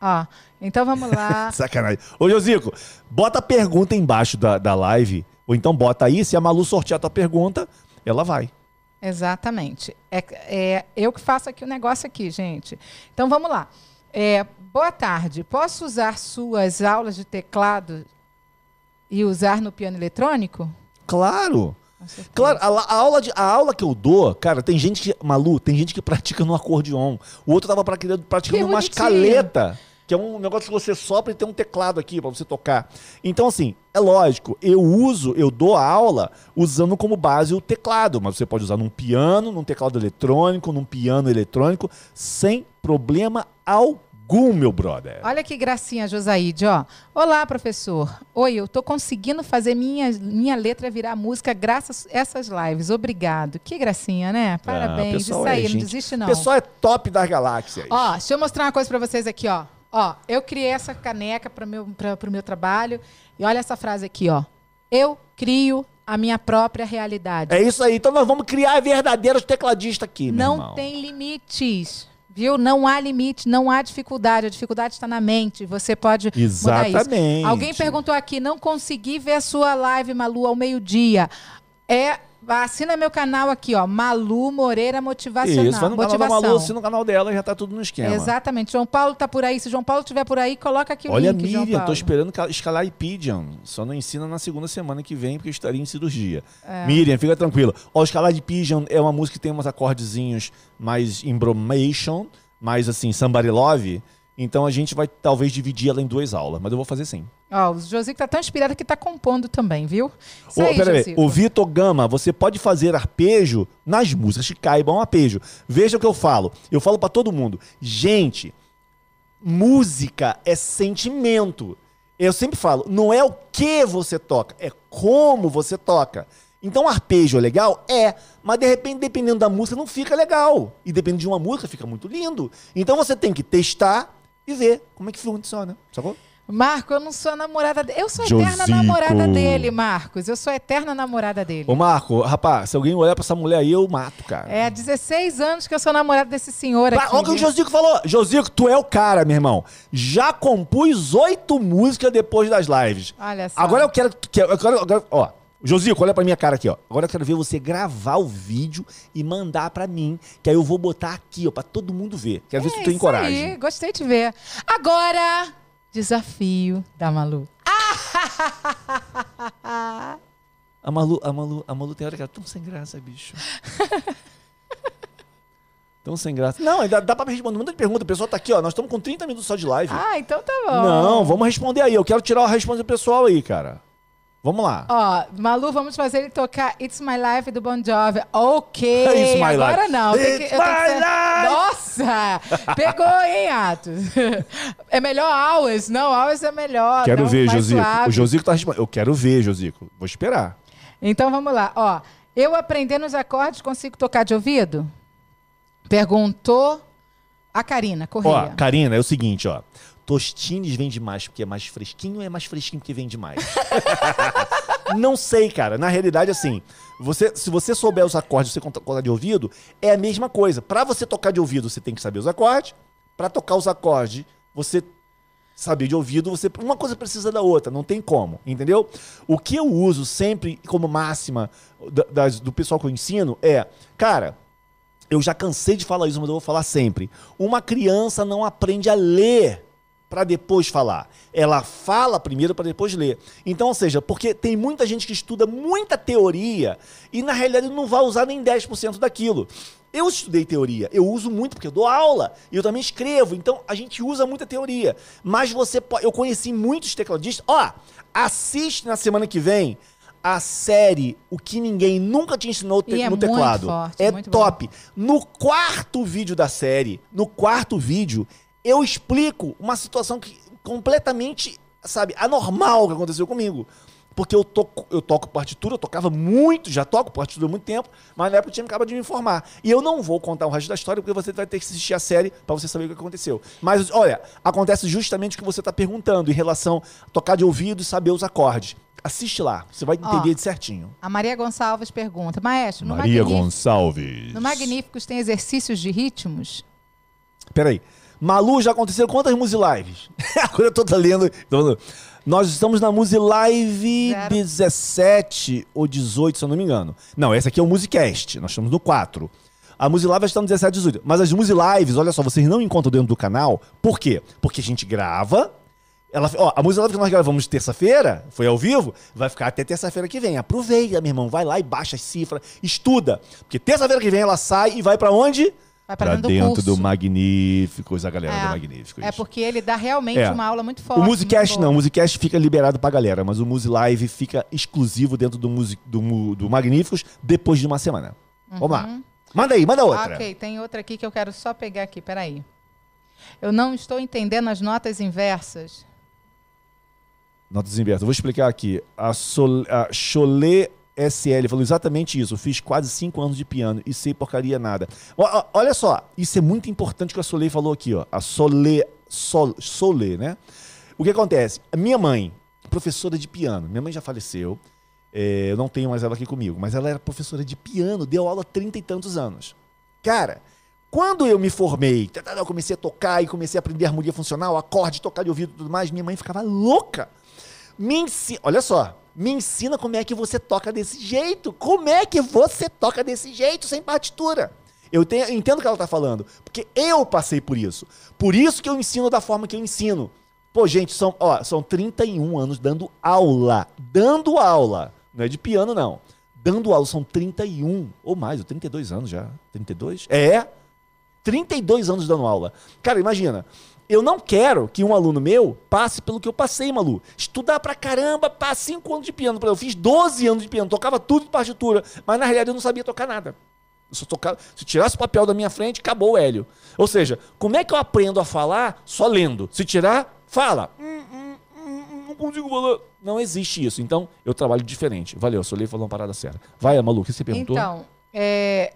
ó, então vamos lá. Sacanagem. Ô, Josico, bota a pergunta embaixo da, da live. Ou então bota aí, se a Malu sortear a tua pergunta, ela vai. Exatamente. É, é eu que faço aqui o negócio aqui, gente. Então vamos lá. É, boa tarde. Posso usar suas aulas de teclado e usar no piano eletrônico? Claro! Claro, a, a aula de, a aula que eu dou, cara, tem gente que. Malu, tem gente que pratica no acordeon. O outro tava praticando, praticando uma escaleta. Que é um negócio que você sopra e tem um teclado aqui pra você tocar. Então, assim, é lógico, eu uso, eu dou a aula usando como base o teclado, mas você pode usar num piano, num teclado eletrônico, num piano eletrônico, sem problema algum, meu brother. Olha que gracinha, Josaíde, ó. Olá, professor. Oi, eu tô conseguindo fazer minha, minha letra virar música graças a essas lives. Obrigado. Que gracinha, né? Parabéns. Isso pessoal é aí, não gente. desiste não. O pessoal é top das galáxias. Ó, deixa eu mostrar uma coisa pra vocês aqui, ó. Ó, eu criei essa caneca para meu, pra, pro meu trabalho. E olha essa frase aqui, ó. Eu crio a minha própria realidade. É isso aí. Então nós vamos criar verdadeiros tecladistas aqui, meu não tem limites. Viu? Não há limite, não há dificuldade. A dificuldade está na mente. Você pode mudar isso. Exatamente. Alguém perguntou aqui, não consegui ver a sua live, Malu, ao meio-dia. É, assina meu canal aqui, ó, Malu Moreira Motivacional. Isso, vai no canal da Motivação. Malu, assina o canal dela e já tá tudo no esquema. Exatamente. João Paulo tá por aí. Se João Paulo estiver por aí, coloca aqui o Olha, link, João Miriam, tô esperando ca- escalar Pigeon. Só não ensina na segunda semana que vem, porque eu estaria em cirurgia. É. Miriam, fica tranquila. Ó, o escalar de Pigeon é uma música que tem uns acordezinhos mais embromation, mais assim, somebody love. Então a gente vai talvez dividir ela em duas aulas, mas eu vou fazer sim. Ó, o Josico tá tão inspirado que tá compondo também, viu? Isso Ô, aí, aí, o Vitor Gama, você pode fazer arpejo nas músicas que caibam arpejo. Veja o que eu falo. Eu falo pra todo mundo. Gente, música é sentimento. Eu sempre falo, não é o que você toca, é como você toca. Então, arpejo é legal? É. Mas, de repente, dependendo da música, não fica legal. E dependendo de uma música, fica muito lindo. Então, você tem que testar e ver como é que funciona. Sacou? Marco, eu não sou a namorada dele. Eu sou a Josico. eterna namorada dele, Marcos. Eu sou a eterna namorada dele. Ô, Marco, rapaz, se alguém olhar pra essa mulher aí, eu mato, cara. É há 16 anos que eu sou namorada desse senhor Pra- aqui. Olha o que o? Josico falou. Josico, tu é o cara, meu irmão. Já compus oito músicas depois das lives. Olha só. Agora eu quero que. Eu quero, agora, ó, Josico, olha pra minha cara aqui, ó. Agora eu quero ver você gravar o vídeo e mandar pra mim. Que aí eu vou botar aqui, ó, pra todo mundo ver. Quero ver se tu tem É isso coragem. Aí, gostei de ver. Agora, desafio da Malu. A Malu, a Malu, a Malu tem hora que ela é tão sem graça, bicho. tão sem graça. Não, dá, dá pra responder. Muita pergunta. O pessoal tá aqui, ó. Nós estamos com 30 minutos só de live. Ah, então tá bom. Não, vamos responder aí. Eu quero tirar a resposta do pessoal aí, cara. Vamos lá. Ó, Malu, vamos fazer ele tocar It's My Life do Bon Jovi. Ok. It's my Agora life. não. It's que my ser- life. Nossa! Pegou, hein, Atos? É melhor Hours. Não, Hours é melhor. Quero não, ver, Josico. suave. O Josico tá respondendo. Eu quero ver, Josico. Vou esperar. Então vamos lá. Ó, eu aprendendo os acordes consigo tocar de ouvido? Perguntou a Karina Ó, Correia. Karina, é o seguinte, ó. Tostines vende mais porque é mais fresquinho ou é mais fresquinho porque vende mais? Não sei, cara. Na realidade, assim, você, se você souber os acordes, você conta- tocar de ouvido, é a mesma coisa. Pra você tocar de ouvido, você tem que saber os acordes. Pra tocar os acordes, você saber de ouvido, você uma coisa precisa da outra, não tem como, entendeu? O que eu uso sempre como máxima do pessoal que eu ensino é, cara, eu já cansei de falar isso, mas eu vou falar sempre. Uma criança não aprende a ler para depois falar. Ela fala primeiro para depois ler. Então, ou seja, porque tem muita gente que estuda muita teoria e na realidade não vai usar nem 10% daquilo. Eu estudei teoria, eu uso muito porque eu dou aula, e eu também escrevo, então a gente usa muita teoria. Mas você pode, eu conheci muitos tecladistas. Ó, assiste na semana que vem a série O que ninguém nunca te ensinou te- é no teclado. forte, é top. No quarto vídeo da série, no quarto vídeo, eu explico uma situação que completamente, sabe, anormal que aconteceu comigo. Porque eu toco, eu toco partitura, eu tocava muito, já toco partitura há muito tempo, mas na época o time acaba de me informar. E eu não vou contar o resto da história, porque você vai ter que assistir a série pra você saber o que aconteceu. Mas, olha, acontece justamente o que você tá perguntando em relação a tocar de ouvido e saber os acordes. Assiste lá, você vai Ó, entender de certinho. A Maria Gonçalves pergunta, Maestro, no, Maria Magnífico- Gonçalves. no Magníficos tem exercícios de ritmos? Peraí. Malu, já aconteceram quantas Musilives? Agora eu tô lendo. tô lendo. Nós estamos na Musilive Zero. 17 ou 18, se eu não me engano. Não, essa aqui é o Musicast. Nós estamos no 4. A Musilive está no 17 18. Mas as Musilives, olha só, vocês não encontram dentro do canal. Por quê? Porque a gente grava, Ela, ó, a música que nós gravamos terça-feira, foi ao vivo, vai ficar até terça-feira que vem. Aproveita, meu irmão, vai lá e baixa as cifras, estuda. Porque terça-feira que vem ela sai e vai para onde? Vai Pra dentro do dentro curso. do Magníficos, a galera É. do Magníficos. É porque ele dá realmente É. uma aula muito forte. O Musicast não, o. Musicast fica liberado pra galera, mas o Musi Live fica exclusivo dentro do, music, do, do Magníficos depois de uma semana. Vamos lá. Manda aí, manda outra. Uhum. Ok, tem outra aqui que eu quero só pegar aqui, peraí. Eu não estou entendendo as notas inversas. Notas inversas. Eu vou explicar aqui. A, Sol, a Cholet SL falou exatamente isso. Fiz quase cinco anos de piano e sei porcaria nada. Ó, olha só, isso é muito importante que a Soleil falou aqui, ó. A Soleil, Sol, Soleil, né? O que acontece? Minha mãe, professora de piano, minha mãe já faleceu. é, eu não tenho mais ela aqui comigo, mas ela era professora de piano, deu aula há trinta e tantos anos. Cara, quando eu me formei, tá, tá, eu comecei a tocar e comecei a aprender harmonia funcional, acorde, tocar de ouvido e tudo mais, minha mãe ficava louca. Me ensina, olha só, me ensina como é que você toca desse jeito. Como é que você toca desse jeito, sem partitura? Eu, tenho, entendo o que ela tá falando, porque eu passei por isso. Por isso que eu ensino da forma que eu ensino. Pô, gente, são, ó, são 31 anos dando aula. Dando aula. Não é de piano, não. Dando aula, são 31 ou mais, ou 32 anos já. 32? É. 32 anos dando aula. Cara, imagina. Eu não quero que um aluno meu passe pelo que eu passei, Malu. Estudar pra caramba, pá, 5 anos de piano. Eu fiz 12 anos de piano, tocava tudo de partitura, mas na realidade eu não sabia tocar nada. Eu só tocava, se tirasse o papel da minha frente, acabou o Hélio. Ou seja, como é que eu aprendo a falar só lendo? Se tirar, fala. Hum, hum, hum, hum, não consigo falar. Não existe isso. Então, eu trabalho diferente. Valeu, Solei falou uma parada séria. Vai, Malu, o que você perguntou? Então, é,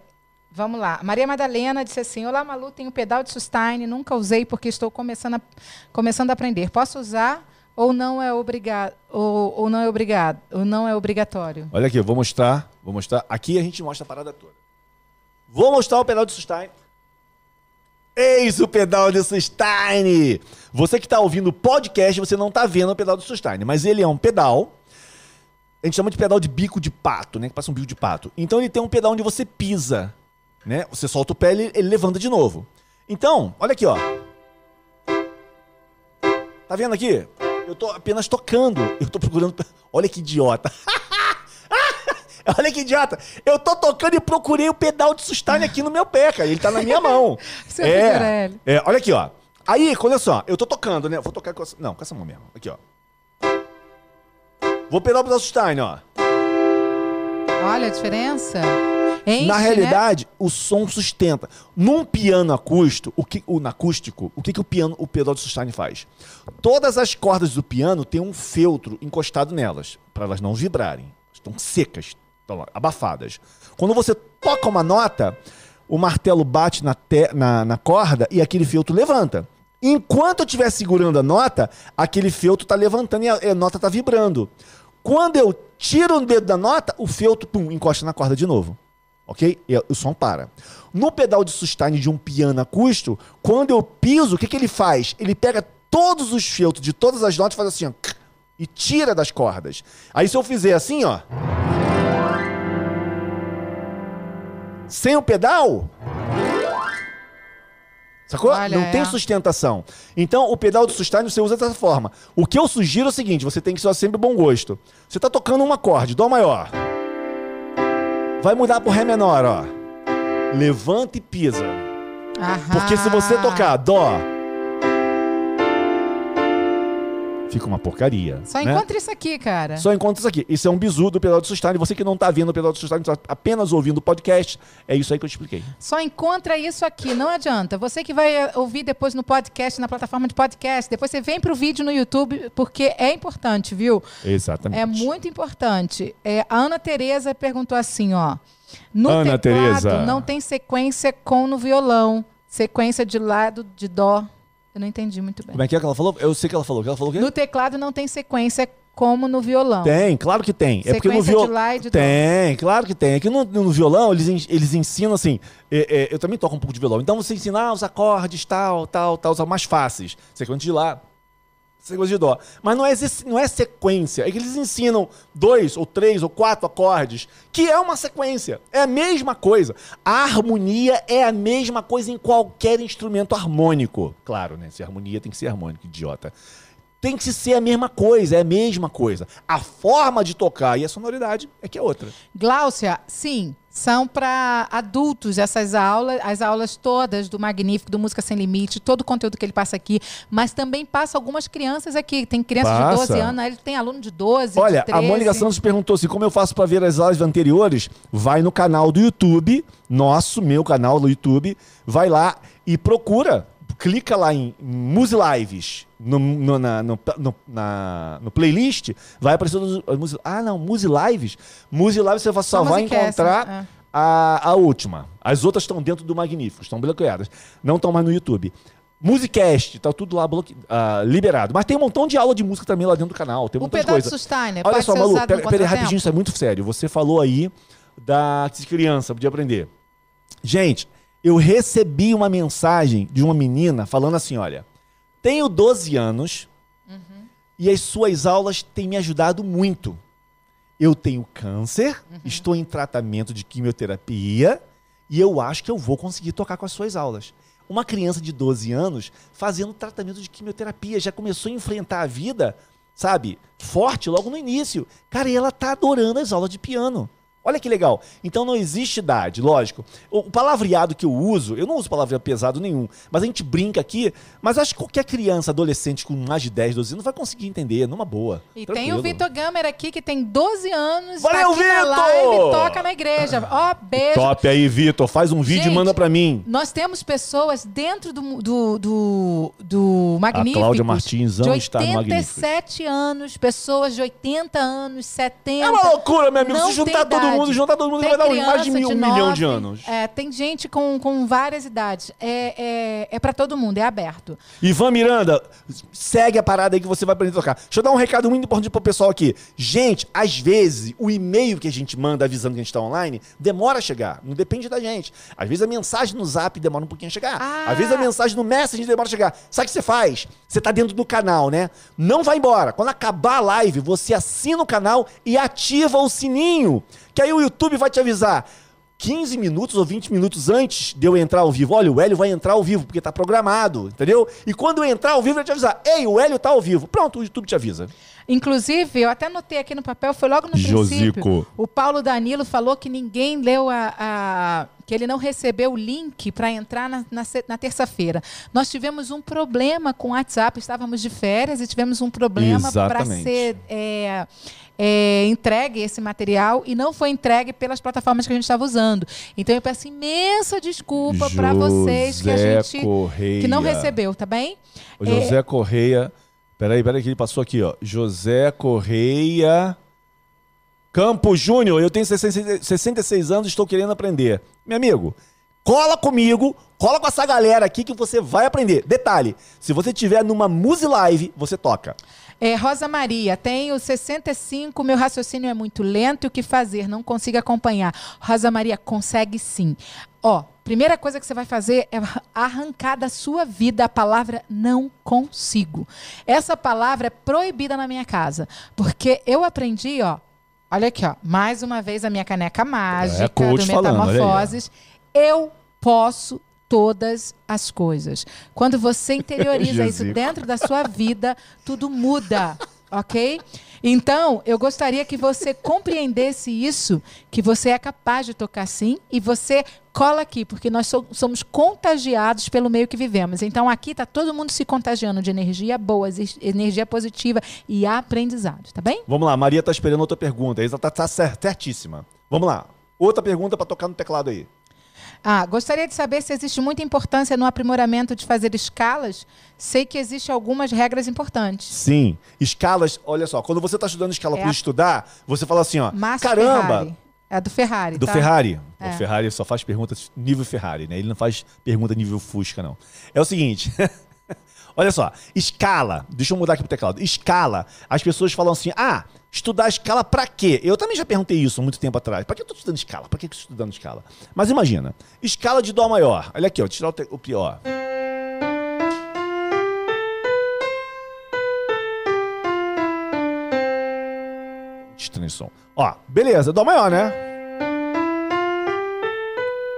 vamos lá. Maria Madalena disse assim: Olá, Malu, tenho pedal de sustain, nunca usei porque estou começando a, começando a aprender. Posso usar ou não é obrigado? Ou, ou não é obrigado? Ou não é obrigatório? Olha aqui, eu vou mostrar. Vou mostrar. Aqui a gente mostra a parada toda. Vou mostrar o pedal de sustain. Eis o pedal de sustain! Você que está ouvindo o podcast, você não está vendo o pedal de sustain, mas ele é um pedal. A gente chama de pedal de bico de pato, né? Que passa um bico de pato. Então ele tem um pedal onde você pisa, né? Você solta o pé e ele, ele levanta de novo. Então, olha aqui, ó. Tá vendo aqui? Eu tô apenas tocando. Eu tô procurando. Olha que idiota. Olha que idiota. Eu tô tocando e procurei o pedal de sustain aqui no meu pé, cara. Ele tá na minha mão. Figurelli. é, olha aqui, ó. Aí, olha só. Eu tô tocando, né? Vou tocar com essa... Não, com essa mão mesmo. Aqui, ó. Vou pegar o pedal de sustain, ó. Olha a diferença. Enche, Na né? realidade, o som sustenta. Num piano acústico, o que, o, acústico, o que, que o, piano, o pedal de sustain faz? Todas as cordas do piano têm um feltro encostado nelas, para elas não vibrarem. Estão secas, estão abafadas. Quando você toca uma nota, o martelo bate na, te- na, na corda e aquele feltro levanta. Enquanto eu estiver segurando a nota, aquele feltro está levantando e a, a nota está vibrando. Quando eu tiro o dedo da nota, o feltro pum, encosta na corda de novo. Ok? E o som para. No pedal de sustain de um piano acústico, quando eu piso, o que, que ele faz? Ele pega todos os feltros de todas as notas e faz assim, ó, e tira das cordas. Aí se eu fizer assim, ó. Sem o pedal. Sacou? Olha, Não tem é. sustentação. Então, o pedal de sustain você usa dessa forma. O que eu sugiro é o seguinte: você tem que ser sempre bom gosto. Você tá tocando um acorde, Dó maior. Vai mudar pro Ré menor, ó. Levanta e pisa. Aham. Porque se você tocar Dó. Fica uma porcaria. Só né? encontra isso aqui, cara. Só encontra isso aqui. Isso é um bizu do pedal de sustain. Você que não tá vendo o pedal de sustain, tá apenas ouvindo o podcast, é isso aí que eu te expliquei. Só encontra isso aqui, não adianta. Você que vai eh, ouvir depois no podcast, na plataforma de podcast, depois você vem pro vídeo no YouTube, porque é importante, viu? Exatamente. É muito importante. É, a Ana Tereza perguntou assim, ó. No Ana teclado Tereza. não tem sequência com no violão. Sequência de lado de dó. Eu não entendi muito bem. Como é que é que ela falou? Eu sei que ela falou. Que ela falou o quê? No teclado não tem sequência como no violão. Tem, claro que tem. é porque no Sequência violão. Tem, claro que tem. É que no, no violão eles, eles ensinam assim. é, é, eu também toco um pouco de violão. Então você ensina ah, os acordes, tal, tal, tal, os mais fáceis. Sequência de lá, sequência de dó. Mas não é, esse- não é sequência. É que eles ensinam dois, ou três, ou quatro acordes, que é uma sequência. É a mesma coisa. A harmonia é a mesma coisa em qualquer instrumento harmônico. Claro, né? Se harmonia tem que ser harmônico, idiota. tem que ser a mesma coisa, é a mesma coisa. A forma de tocar e a sonoridade é que é outra. Gláucia, sim, são para adultos essas aulas, as aulas todas do Magnífico, do Música Sem Limite, todo o conteúdo que ele passa aqui, mas também passa algumas crianças aqui. Tem crianças Passa. de 12 anos, ele tem aluno de 12, Olha, de a 13. Mônica Santos perguntou assim: como eu faço para ver as aulas anteriores? Vai no canal do YouTube, nosso, meu canal do YouTube, vai lá e procura. Clica lá em Muse Lives, no, no, na, no, no- na- no playlist, vai aparecer. os- as Muse- ah, não, Muse Lives. Muse Lives você só vai Musicast, encontrar né? a, a última. As outras estão dentro do Magnífico, estão bloqueadas. Não estão mais no YouTube. Musicast, tá tudo lá bloque... ah, liberado. Mas tem um montão de aula de música também lá dentro do canal. Tem um O montão de coisa. Steiner Olha pode só, Malu, usado pera, rapidinho, isso é muito sério. Você falou aí da criança, podia aprender. Gente, eu recebi uma mensagem de uma menina falando assim: olha, tenho 12 anos Uhum. e as suas aulas têm me ajudado muito. Eu tenho câncer, Uhum. estou em tratamento de quimioterapia e eu acho que eu vou conseguir tocar com as suas aulas. Uma criança de 12 anos fazendo tratamento de quimioterapia, já começou a enfrentar a vida, sabe, forte logo no início. Cara, e ela tá adorando as aulas de piano. Olha que legal. Então não existe idade, lógico. O palavreado que eu uso, eu não uso palavreado pesado nenhum, mas a gente brinca aqui, mas acho que qualquer criança, adolescente com mais de 10, 12 anos vai conseguir entender, numa boa. E tem Tranquilo. o Vitor Gamer aqui, que tem 12 anos, Valeu, tá na Vitor! live toca na igreja. Ó, beijo. Top aí, Vitor. Faz um vídeo Gente, e manda pra mim. Nós temos pessoas dentro do, do, do, do Magníficos. Cláudia Martins de ama estar no Magníficos. 87 anos, pessoas de 80 anos, 70. É uma loucura, meu amigo. Se juntar tem todo idade. Mundo, juntar todo mundo, Tem vai dar mais de, mil, um nove, milhão de anos. É, tem gente com, com várias idades. É, é, é para todo mundo, é aberto. Ivan Miranda, segue a parada aí que você vai aprender a tocar. Deixa eu dar um recado muito importante pro pessoal aqui. Gente, às vezes, o e-mail que a gente manda avisando que a gente tá online demora a chegar. Não depende da gente. Às vezes a mensagem no zap demora um pouquinho a chegar. Ah. Às vezes a mensagem no Messenger demora a chegar. Sabe o que você faz? Você tá dentro do canal, né? Não vai embora. Quando acabar a live, você assina o canal e ativa o sininho. Que aí o YouTube vai te avisar. 15 minutos ou 20 minutos antes de eu entrar ao vivo. Olha, o Hélio vai entrar ao vivo, porque tá programado, entendeu? E quando eu entrar ao vivo, ele vai te avisar. Ei, o Hélio tá ao vivo. Pronto, o YouTube te avisa. Inclusive, eu até notei aqui no papel, foi logo no Josico. princípio. O Paulo Danilo falou que ninguém leu a. a- que ele não recebeu o link para entrar na, na na terça-feira. Nós tivemos um problema com o WhatsApp, estávamos de férias e tivemos um problema para ser. é, é, entregue esse material e não foi entregue pelas plataformas que a gente estava usando. Então eu peço imensa desculpa para vocês que a gente Correia. que não recebeu, tá bem? O José Correia. Peraí, peraí, que ele passou aqui, ó. José Correia. Campos Júnior, eu tenho 60 66 anos e estou querendo aprender. Meu amigo, cola comigo, cola com essa galera aqui que você vai aprender. Detalhe, se você tiver numa Muse Live, você toca. É, Rosa Maria, tenho 65, meu raciocínio é muito lento e o que fazer? Não consigo acompanhar. Rosa Maria, consegue sim. Ó, primeira coisa que você vai fazer é arrancar da sua vida a palavra não consigo. Essa palavra é proibida na minha casa, porque eu aprendi, ó, olha aqui, ó, mais uma vez a minha caneca mágica É, do falando. Metamorfoses. Eu posso todas as coisas. Quando você interioriza isso dentro da sua vida, tudo muda, ok? Então, eu gostaria que você compreendesse isso, que você é capaz de tocar sim, e você cola aqui, porque nós so- somos contagiados pelo meio que vivemos. Então, aqui está todo mundo se contagiando de energia boa, energia positiva e aprendizado, tá bem? Vamos lá, Maria tá esperando outra pergunta. Isa tá, tá cer- certíssima. Vamos lá. Outra pergunta pra tocar no teclado aí. Ah, gostaria de saber se existe muita importância no aprimoramento de fazer escalas. Sei que existem algumas regras importantes. Sim. Escalas, olha só, quando você tá estudando escala É por a- estudar, você fala assim, ó. Márcio caramba, Ferrari. É do Ferrari, Do tá? Ferrari. É. O Ferrari só faz perguntas nível Ferrari, né? Ele não faz pergunta nível Fusca, não. É o seguinte. Olha só, escala. Deixa eu mudar aqui pro teclado. Escala. As pessoas falam assim: ah, estudar escala pra quê? Eu também já perguntei isso muito tempo atrás. Pra que eu tô estudando escala? Pra que eu tô estudando escala? Mas imagina, escala de Dó maior. Olha aqui, ó, tirar o, te- o pior. Estranho som. Ó, beleza, Dó maior, né?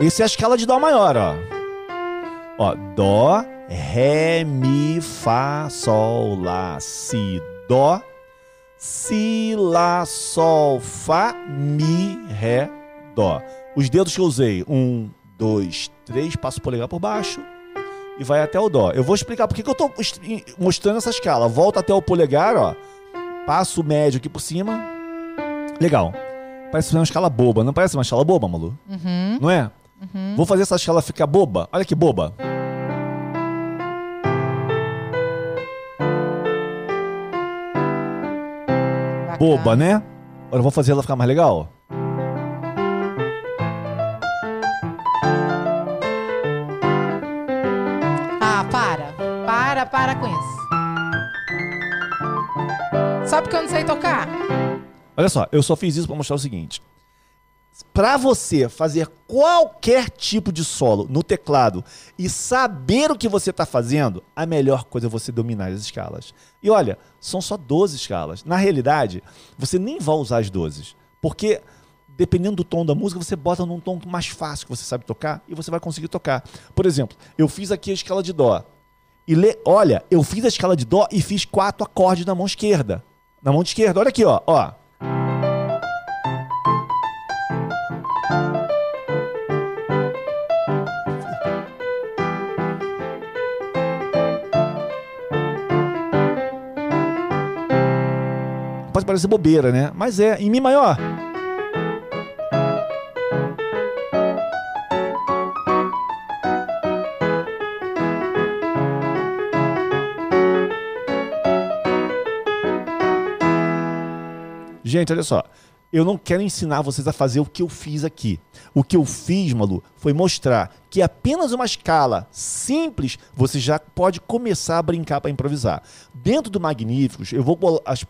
Essa é a escala de Dó maior, ó. Ó, Dó, Ré, Mi, Fá, Sol, Lá, Si, Dó, Si, Lá, Sol, Fá, Mi, Ré, Dó. Os dedos que eu usei, um, dois, três, passo o polegar por baixo e vai até o Dó. Eu vou explicar porque que eu tô mostrando essa escala. Volta até o polegar, ó. Passo o médio aqui por cima. Legal. Parece uma escala boba. Não parece uma escala boba, Malu? Uhum. Não é? Uhum. Vou fazer essa escala ficar boba. Olha que boba. Boba, né? Agora vamos fazer ela ficar mais legal. Ah, para. Para, para com isso. Só porque eu não sei tocar? Olha só, eu só fiz isso para mostrar o seguinte. Para você fazer qualquer tipo de solo no teclado e saber o que você está fazendo, a melhor coisa é você dominar as escalas. E olha, são só 12 escalas. Na realidade, você nem vai usar as 12, porque dependendo do tom da música, você bota num tom mais fácil que você sabe tocar e você vai conseguir tocar. Por exemplo, eu fiz aqui a escala de dó. E le... olha, eu fiz a escala de dó e fiz quatro acordes na mão esquerda. Na mão esquerda, olha aqui, ó, ó. Pode parecer bobeira, né? Mas é em Mi maior. Gente, olha só. Eu não quero ensinar vocês a fazer o que eu fiz aqui. O que eu fiz, Malu, foi mostrar que apenas uma escala simples você já pode começar a brincar para improvisar. Dentro do Magníficos, eu vou.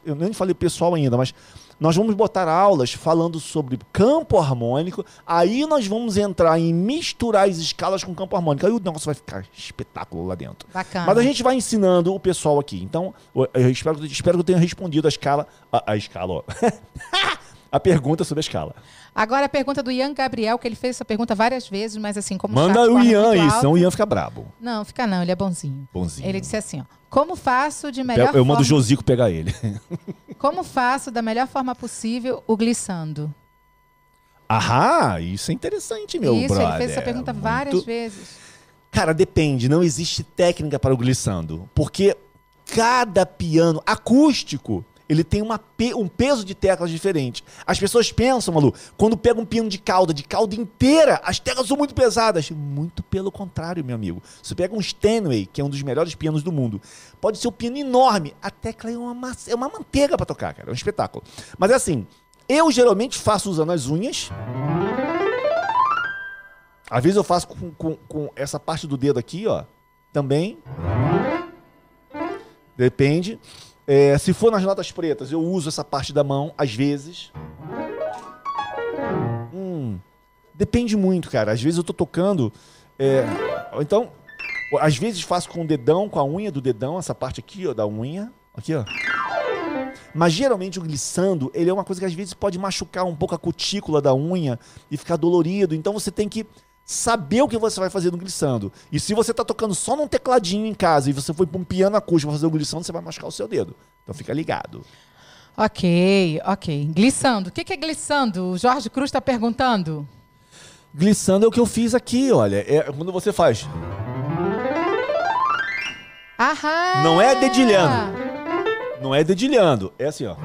Eu nem falei pessoal ainda, mas nós vamos botar aulas falando sobre campo harmônico. Aí nós vamos entrar em misturar as escalas com campo harmônico. Aí o negócio vai ficar espetáculo lá dentro. Bacana. Mas a gente vai ensinando o pessoal aqui. Então, eu espero, espero que eu tenha respondido a escala. A, a escala, ó. a pergunta sobre a escala. Agora a pergunta do Ian Gabriel, que ele fez essa pergunta várias vezes, mas assim, como Manda o Ian aí, alto- senão o Ian fica brabo. Não, fica não, ele é bonzinho. Bonzinho. Ele disse assim, ó. Como faço de melhor eu mando o. Josico pegar ele. Como faço da melhor forma possível o glissando? Ahá, isso é interessante, meu Isso, brother. ele fez essa pergunta Muito- várias vezes. Cara, depende. Não existe técnica para o glissando. Porque cada piano acústico, ele tem uma um peso de teclas diferente. As pessoas pensam, Malu, quando pega um piano de cauda, de cauda inteira, as teclas são muito pesadas. Muito pelo contrário, meu amigo. Você pega um Steinway, que é um dos melhores pianos do mundo, pode ser um piano enorme. A tecla é uma, massa- é uma manteiga para tocar, cara. É um espetáculo. Mas é assim, eu geralmente faço usando as unhas. Às vezes eu faço com, com- com essa parte do dedo aqui, ó. Também. Depende. É, se for nas notas pretas, eu uso essa parte da mão, às vezes. Hum, depende muito, cara. Às vezes eu tô tocando. é, então, às vezes faço com o dedão, com a unha do dedão, essa parte aqui, ó, da unha. Aqui, ó. Mas geralmente o glissando, ele é uma coisa que às vezes pode machucar um pouco a cutícula da unha e ficar dolorido. Então você tem que saber o que você vai fazer no glissando. E se você tá tocando só num tecladinho em casa e você foi para um piano acústico pra fazer o glissando, você vai machucar o seu dedo. Então fica ligado. Ok, ok. Glissando. O que que é glissando? O Jorge Cruz está perguntando. Glissando é o que eu fiz aqui, olha. É quando você faz. Aham! Não é dedilhando. Não é dedilhando, é assim, ó.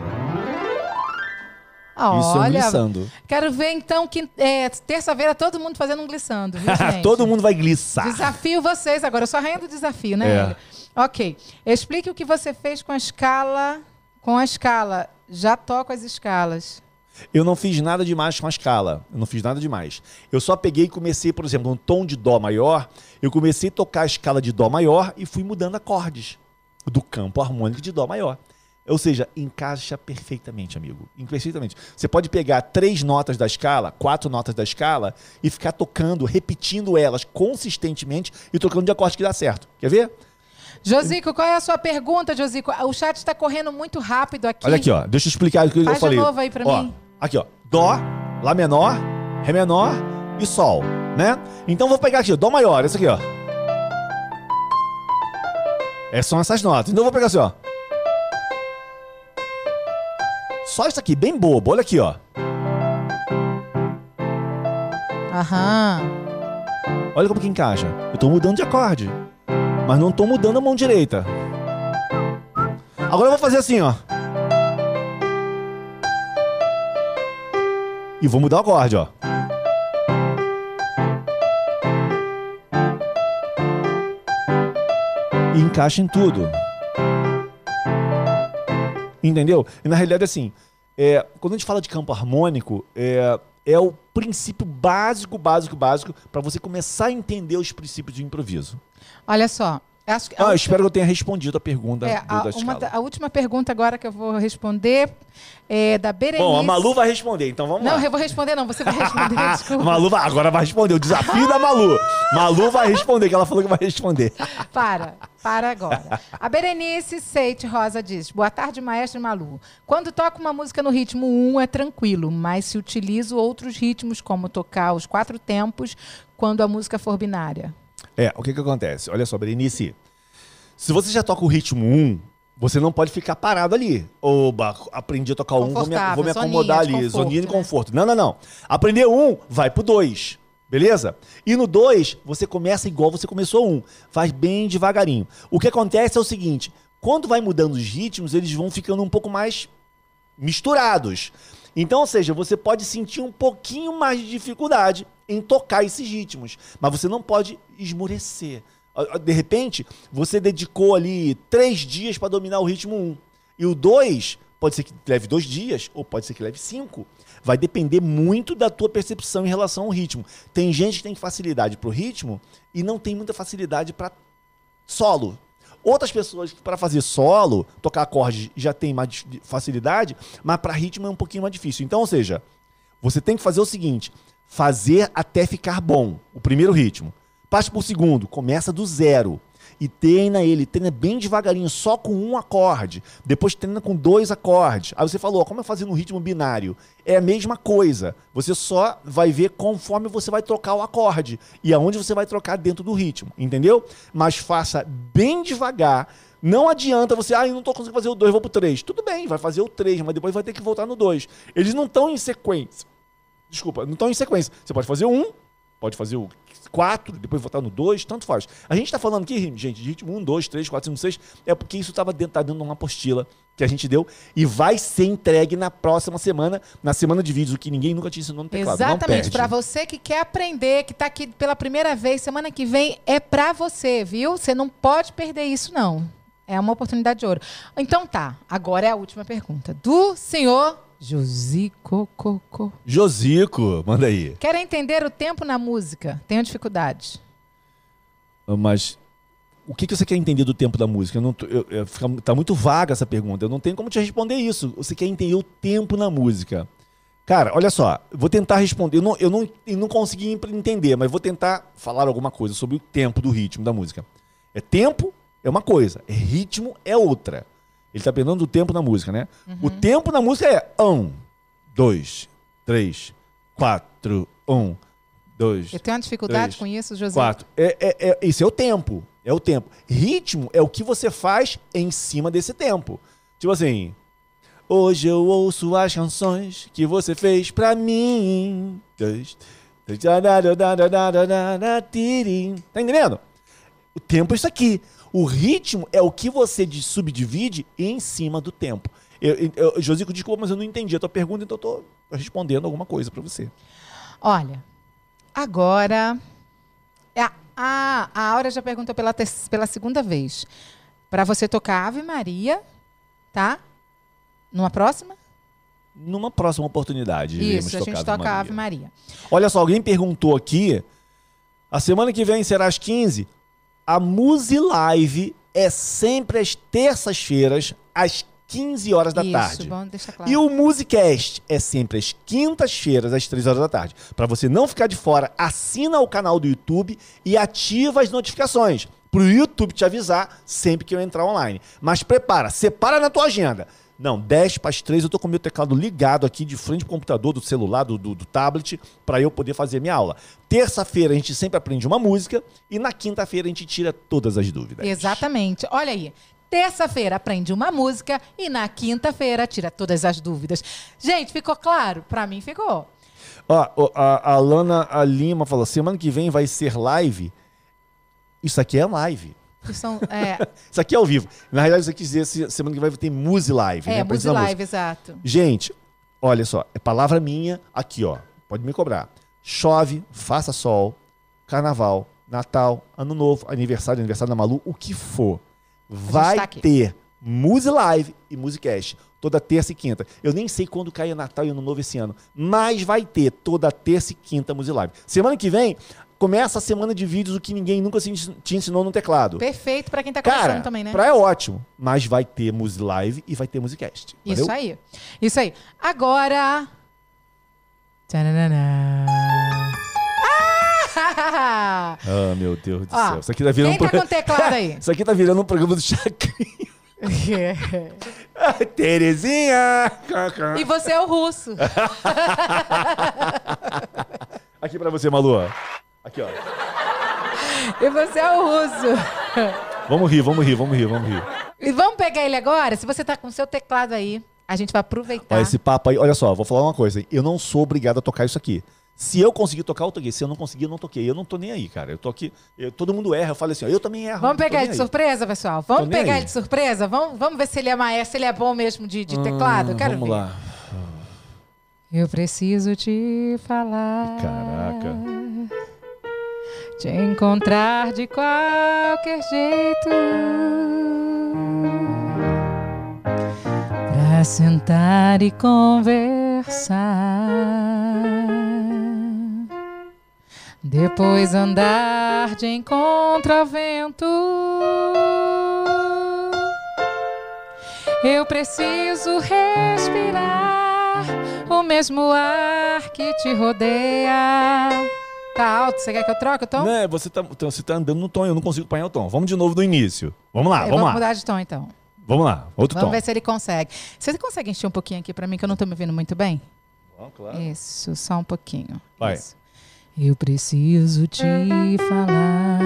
Isso é um Olha, glissando. quero ver então que é, terça-feira todo mundo fazendo um glissando, viu? Todo mundo vai glissar. Desafio vocês agora. Eu sou a rainha do desafio, né? É. Ok. Explique o que você fez com a escala. Com a escala. Já toco as escalas. Eu não fiz nada demais com a escala. Eu não fiz nada demais. Eu só peguei e comecei, por exemplo, um tom de Dó maior. Eu comecei a tocar a escala de Dó maior e fui mudando acordes do campo harmônico de Dó maior. Ou seja, encaixa perfeitamente, amigo. Perfeitamente. Você pode pegar três notas da escala, quatro notas da escala e ficar tocando, repetindo elas consistentemente e tocando de acorde que dá certo. Quer ver? Josico, qual é a sua pergunta, Josico? O chat está correndo muito rápido aqui. Olha aqui, ó. Deixa eu explicar o que eu Faz de falei. novo aí pra Ó, mim. Aqui, ó. Dó, Lá menor, Ré menor e Sol, né? Então vou pegar aqui, ó, Dó maior, esse aqui, ó. É, são essas notas. Então eu vou pegar assim, ó. Só isso aqui, bem bobo. Olha aqui, ó. Aham. Olha como que encaixa. Eu tô mudando de acorde. Mas não tô mudando a mão direita. Agora eu vou fazer assim, ó. E vou mudar o acorde, ó. E encaixa em tudo. Entendeu? E na realidade, assim, é, quando a gente fala de campo harmônico, é, é o princípio básico, básico, básico, para você começar a entender os princípios de improviso. Olha só. Acho que Ah, eu espero que eu tenha respondido a pergunta É, do, a, da uma a última pergunta agora que eu vou responder é da Berenice. Bom, a Malu vai responder, então vamos Não, lá. eu vou responder não, você vai responder, desculpa. Malu vai, agora vai responder, o desafio da Malu. Malu vai responder, que ela falou que vai responder. Para, para agora. A Berenice Seite Rosa diz: Boa tarde, maestro Malu. Quando toco uma música no ritmo 1 é tranquilo, mas se utilizo outros ritmos, como tocar os quatro tempos, quando a música for binária. É, o que que acontece? Olha só, Berenice. Se você já toca o ritmo 1, você não pode ficar parado ali. Oba, aprendi a tocar um, vou me, vou me acomodar de ali, conforto, zoninha de né? conforto. Não, não, não. Aprender um, vai pro 2. Beleza? E no 2, você começa igual você começou um. Faz bem devagarinho. O que acontece é o seguinte: quando vai mudando os ritmos, eles vão ficando um pouco mais misturados. Então, ou seja, você pode sentir um pouquinho mais de dificuldade em tocar esses ritmos, mas você não pode esmurecer. Ah, De repente, você dedicou ali três dias para dominar o ritmo 1. E o 2 pode ser que leve dois dias, ou pode ser que leve cinco. Vai depender muito da tua percepção em relação ao ritmo. Tem gente que tem facilidade pro ritmo e não tem muita facilidade para solo. Outras pessoas que para fazer solo, tocar acordes já tem mais facilidade, mas para ritmo é um pouquinho mais difícil. Então, ou seja, você tem que fazer o seguinte: fazer até ficar bom, o primeiro ritmo. Parte pro segundo, começa do zero e treina ele, treina bem devagarinho, só com um acorde. Depois treina com dois acordes. Aí você falou, como é fazer no ritmo binário? É a mesma coisa. Você só vai ver conforme você vai trocar o acorde e aonde você vai trocar dentro do ritmo, entendeu? Mas faça bem devagar. Não adianta você, ah, eu não tô conseguindo fazer o 2, vou pro 3. Tudo bem, vai fazer o 3, mas depois vai ter que voltar no 2. Eles não estão em sequência. Desculpa, não estão em sequência. Você pode fazer um, pode fazer o 4, depois voltar no 2, tanto faz. A gente tá falando aqui, gente, de ritmo 1, 2, 3, 4, 5, 6, é porque isso tava dentro, tá dentro de uma apostila que a gente deu e vai ser entregue na próxima semana, na semana de vídeos, o que ninguém nunca te ensinou no teclado. Exatamente. Para você que quer aprender, que está aqui pela primeira vez, semana que vem é para você, viu? Você não pode perder isso, não. É uma oportunidade de ouro. Então tá, agora é a última pergunta. Do senhor Josico Coco. Josico, manda aí. Quer entender o tempo na música? Tenho dificuldade. Mas o que, que você quer entender do tempo da música? Eu não eu- eu- tá muito vaga essa pergunta. Eu não tenho como te responder isso. Você quer entender o tempo na música? Cara, olha só. Vou tentar responder. Eu não, eu não, eu não consegui entender, mas vou tentar falar alguma coisa sobre o tempo do ritmo da música. É tempo é uma coisa, é ritmo é outra. Ele tá perguntando do tempo na música, né? O tempo na música é um, dois, três, quatro, um, dois, Eu tenho uma dificuldade Três, com isso, José. Quatro. É, é, é, isso é o tempo. É o tempo. Ritmo é o que você faz em cima desse tempo. Tipo assim. Hoje eu ouço as canções que você fez pra mim. Tá entendendo? O tempo é isso aqui. O ritmo é o que você de- subdivide em cima do tempo. Eu, eu, Josico, desculpa, mas eu não entendi a tua pergunta, então eu tô respondendo alguma coisa pra você. Olha, agora. é A, a, a Aura já perguntou pela, pela segunda vez. Para você tocar Ave Maria, tá? Numa próxima? Numa próxima oportunidade. Isso, a gente tocar toca a Ave Maria. Olha só, alguém perguntou aqui. A semana que vem será às 15. A Musi Live é sempre às terças-feiras, às 15 horas da Isso, tarde. bom deixar claro. E o Musicast é sempre às quintas-feiras, às 3 horas da tarde. Para você não ficar de fora, assina o canal do YouTube e ativa as notificações. Pro YouTube te avisar sempre que eu entrar online. Mas prepara, separa na tua agenda. Não, 10 para as 3 eu tô com meu teclado ligado aqui de frente pro computador, do celular, do, do, do tablet, para eu poder fazer minha aula. Terça-feira a gente sempre aprende uma música e na quinta-feira a gente tira todas as dúvidas. Exatamente. Olha aí. Terça-feira aprende uma música e na quinta-feira tira todas as dúvidas. Gente, ficou claro? Para mim ficou. Ó, a, a Lana Lima falou: semana que vem vai ser live. Isso aqui é live. Que são, é, Isso aqui é ao vivo. Na realidade, isso aqui dizer se- semana que vem vai ter Muse Live. é né? ensinar Live, exato. Gente, olha só, é palavra minha aqui, ó. Pode me cobrar. Chove, faça sol, carnaval, Natal, Ano Novo, aniversário, aniversário da Malu, o que for. Vai tá ter Muse Live e Musicast toda terça e quinta. Eu nem sei quando cai Natal e Ano Novo esse ano, mas vai ter toda terça e quinta Muse Live. Semana que vem começa a semana de vídeos o que ninguém nunca te ensinou no teclado. Perfeito para quem tá começando Cara, também, né? pra é ótimo, mas vai ter Muse Live e vai ter Musicast. Isso aí. Isso aí. Agora. Tchananã. Ah! Ah, meu Deus do Ó, céu. Isso aqui tá virando Quem tá um pro- com teclado aí? Isso aqui tá virando um programa do Chacrinha. Terezinha! e você é o russo. Aqui pra você, Malu. Ó. Aqui, ó. E você é o russo. Vamos rir, vamos rir, vamos rir, vamos rir. E vamos pegar ele agora? Se você tá com o seu teclado aí, a gente vai aproveitar. Olha esse papo aí. Olha só, vou falar uma coisa. hein? Eu não sou obrigado a tocar isso aqui. Se eu conseguir tocar, eu toquei. Se eu não conseguir, eu não toquei. Eu não tô nem aí, cara. Eu tô aqui. eu- todo mundo erra. Eu falo assim, ó, eu também erro. Vamos não tô pegar nem ele de aí. surpresa, pessoal? Tô Vamos nem pegar aí. ele de surpresa? Vamos, vamos ver se ele é maestro, se ele é bom mesmo de, de teclado. Eu quero Hum, Vamos ver. lá. Eu preciso te falar. Caraca. Te encontrar de qualquer jeito. Pra sentar e conversar. Depois andar de encontro ao vento. Eu preciso respirar o mesmo ar que te rodeia. Tá alto? Você quer que eu troque o tom? Né, você tá, então, você tá andando no tom, eu não consigo apanhar o tom. Vamos de novo do início. Vamos lá, Eu vamos lá. mudar de tom então. Vamos lá, outro Vamos tom. ver se ele consegue. Você consegue encher um pouquinho aqui pra mim que eu não tô me ouvindo muito bem? Vamos, claro. Isso, só um pouquinho. Vai. Isso. Eu preciso te falar.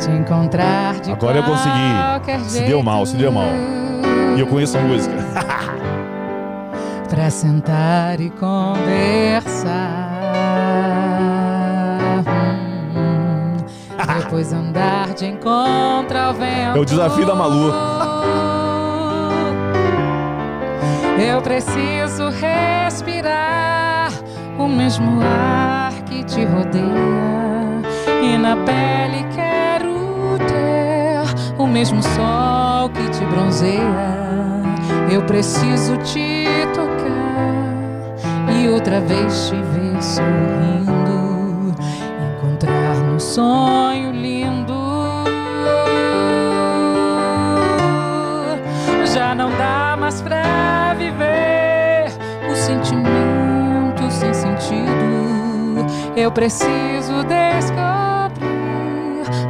Te encontrar de Agora eu consegui. Se deu mal, se deu mal. E eu conheço a música. Pra sentar e conversar. Hum, Depois andar de encontro ao vento. É o desafio da Malu. Eu preciso respirar o mesmo ar que te rodeia. E na pele quero ter o mesmo sol que te bronzeia. Eu preciso te tocar e outra vez te ver sorrindo. Encontrar no sonho lindo. Já não dá mais pra viver o sentimento sem sentido. Eu preciso descobrir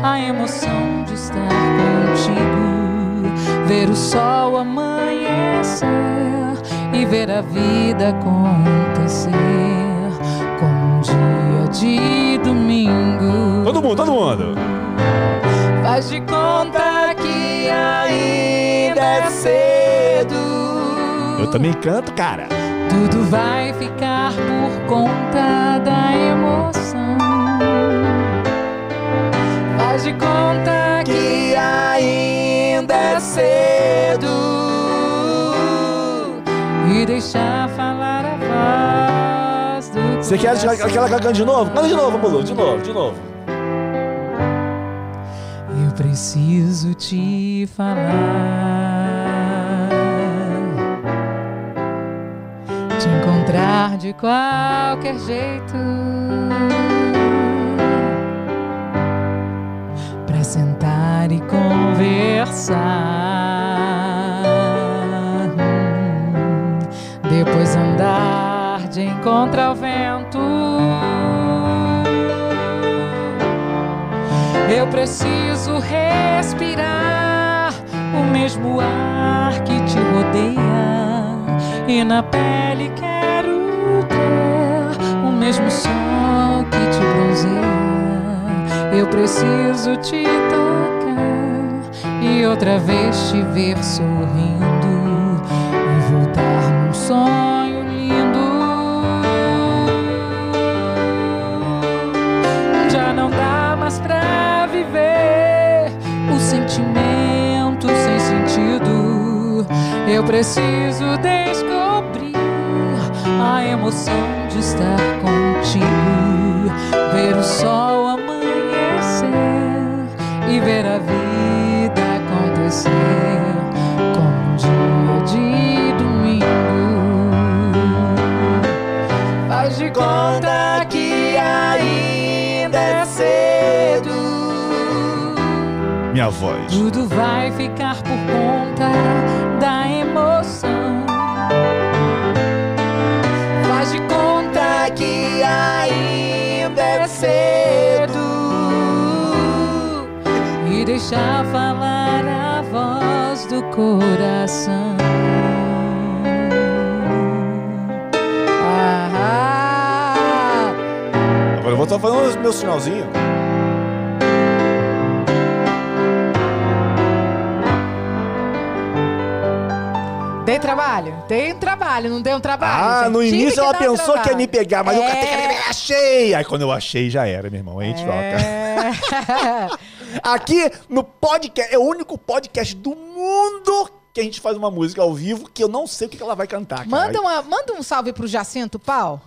a emoção de estar contigo, ver o sol amanhecer e ver a vida acontecer como um dia de domingo. todo mundo, todo mundo. Faz de conta que ainda é cedo. Eu também canto, cara. Tudo vai ficar por conta da emoção. Faz de conta que ainda é cedo. E deixar falar a voz do Você quer coração. aquela cagando de novo? Manda de novo, Malu, de novo, de novo. Eu preciso te falar, te encontrar de qualquer jeito, pra sentar e conversar, encontro ao vento. Eu preciso respirar mesmo ar que te rodeia e na pele quero ter o mesmo sol que te bronzeia. Eu preciso te tocar e outra vez te ver sorrindo preciso descobrir a emoção de estar contigo, ver o sol amanhecer e ver a vida acontecer como um dia de domingo. Faz de conta que ainda é cedo. Minha voz. Tudo vai ficar por conta deixar falar a voz do coração. Ah, Agora eu vou estar falando meu sinalzinho. Dei trabalho? Dei um trabalho, não dei um trabalho. Ah, gente. no início ela pensou que ia trabalho. me pegar, mas eu É. catei, achei. Aí quando eu achei, já era, meu irmão. Aí a gente troca. É. Aqui no podcast, é o único podcast do mundo que a gente faz uma música ao vivo que eu não sei o que ela vai cantar, cara. manda, uma, manda um salve pro Jacinto Pau.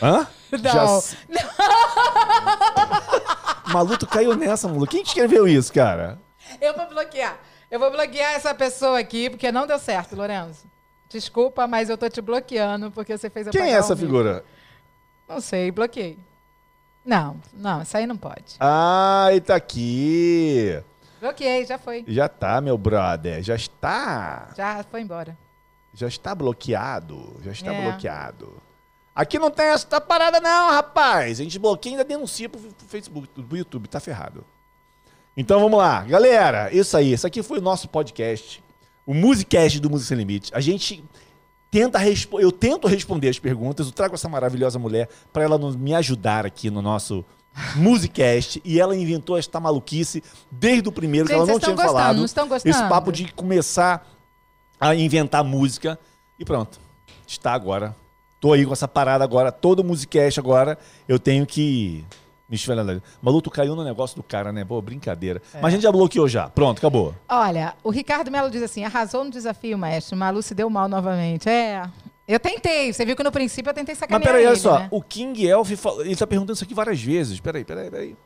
Hã? Não. se- Maluco caiu nessa, maluco. Quem que escreveu isso, cara? Eu vou bloquear. Eu vou bloquear essa pessoa aqui, porque não deu certo, Lorenzo. Desculpa, mas eu tô te bloqueando porque você fez eu Quem é essa um figura? Não sei, bloqueei. Não, não, isso aí não pode. Ah, ele tá aqui. Bloqueei, já foi. Já tá, meu brother. Já está. Já foi embora. Já está bloqueado. Já está É. bloqueado. Aqui não tem essa parada, não, rapaz. A gente bloqueia e ainda denuncia pro, pro Facebook, pro YouTube. Tá ferrado. Então vamos lá. Galera, isso aí. Isso aqui foi o nosso podcast. O Musicast do Música Sem Limite. A gente tenta eu tento responder as perguntas. Eu trago essa maravilhosa mulher para ela me ajudar aqui no nosso Musicast. E ela inventou esta maluquice desde o primeiro, que Gente, ela não tinha gostando, falado. não estão gostando? Esse papo de começar a inventar música. E pronto. Está agora. Tô aí com essa parada agora. Todo Musicast agora. Eu tenho que. Me esfregar. Malu, tu caiu no negócio do cara, né? Pô, brincadeira. Mas a gente já bloqueou já. Pronto, acabou. Olha, o Ricardo Melo diz assim: arrasou no desafio, mestre. Malu se deu mal novamente. É. Eu tentei. Você viu que no princípio eu tentei Mas sacanear peraí, olha só. né? O King Elf, falou- ele tá perguntando isso aqui várias vezes. Peraí, peraí, peraí.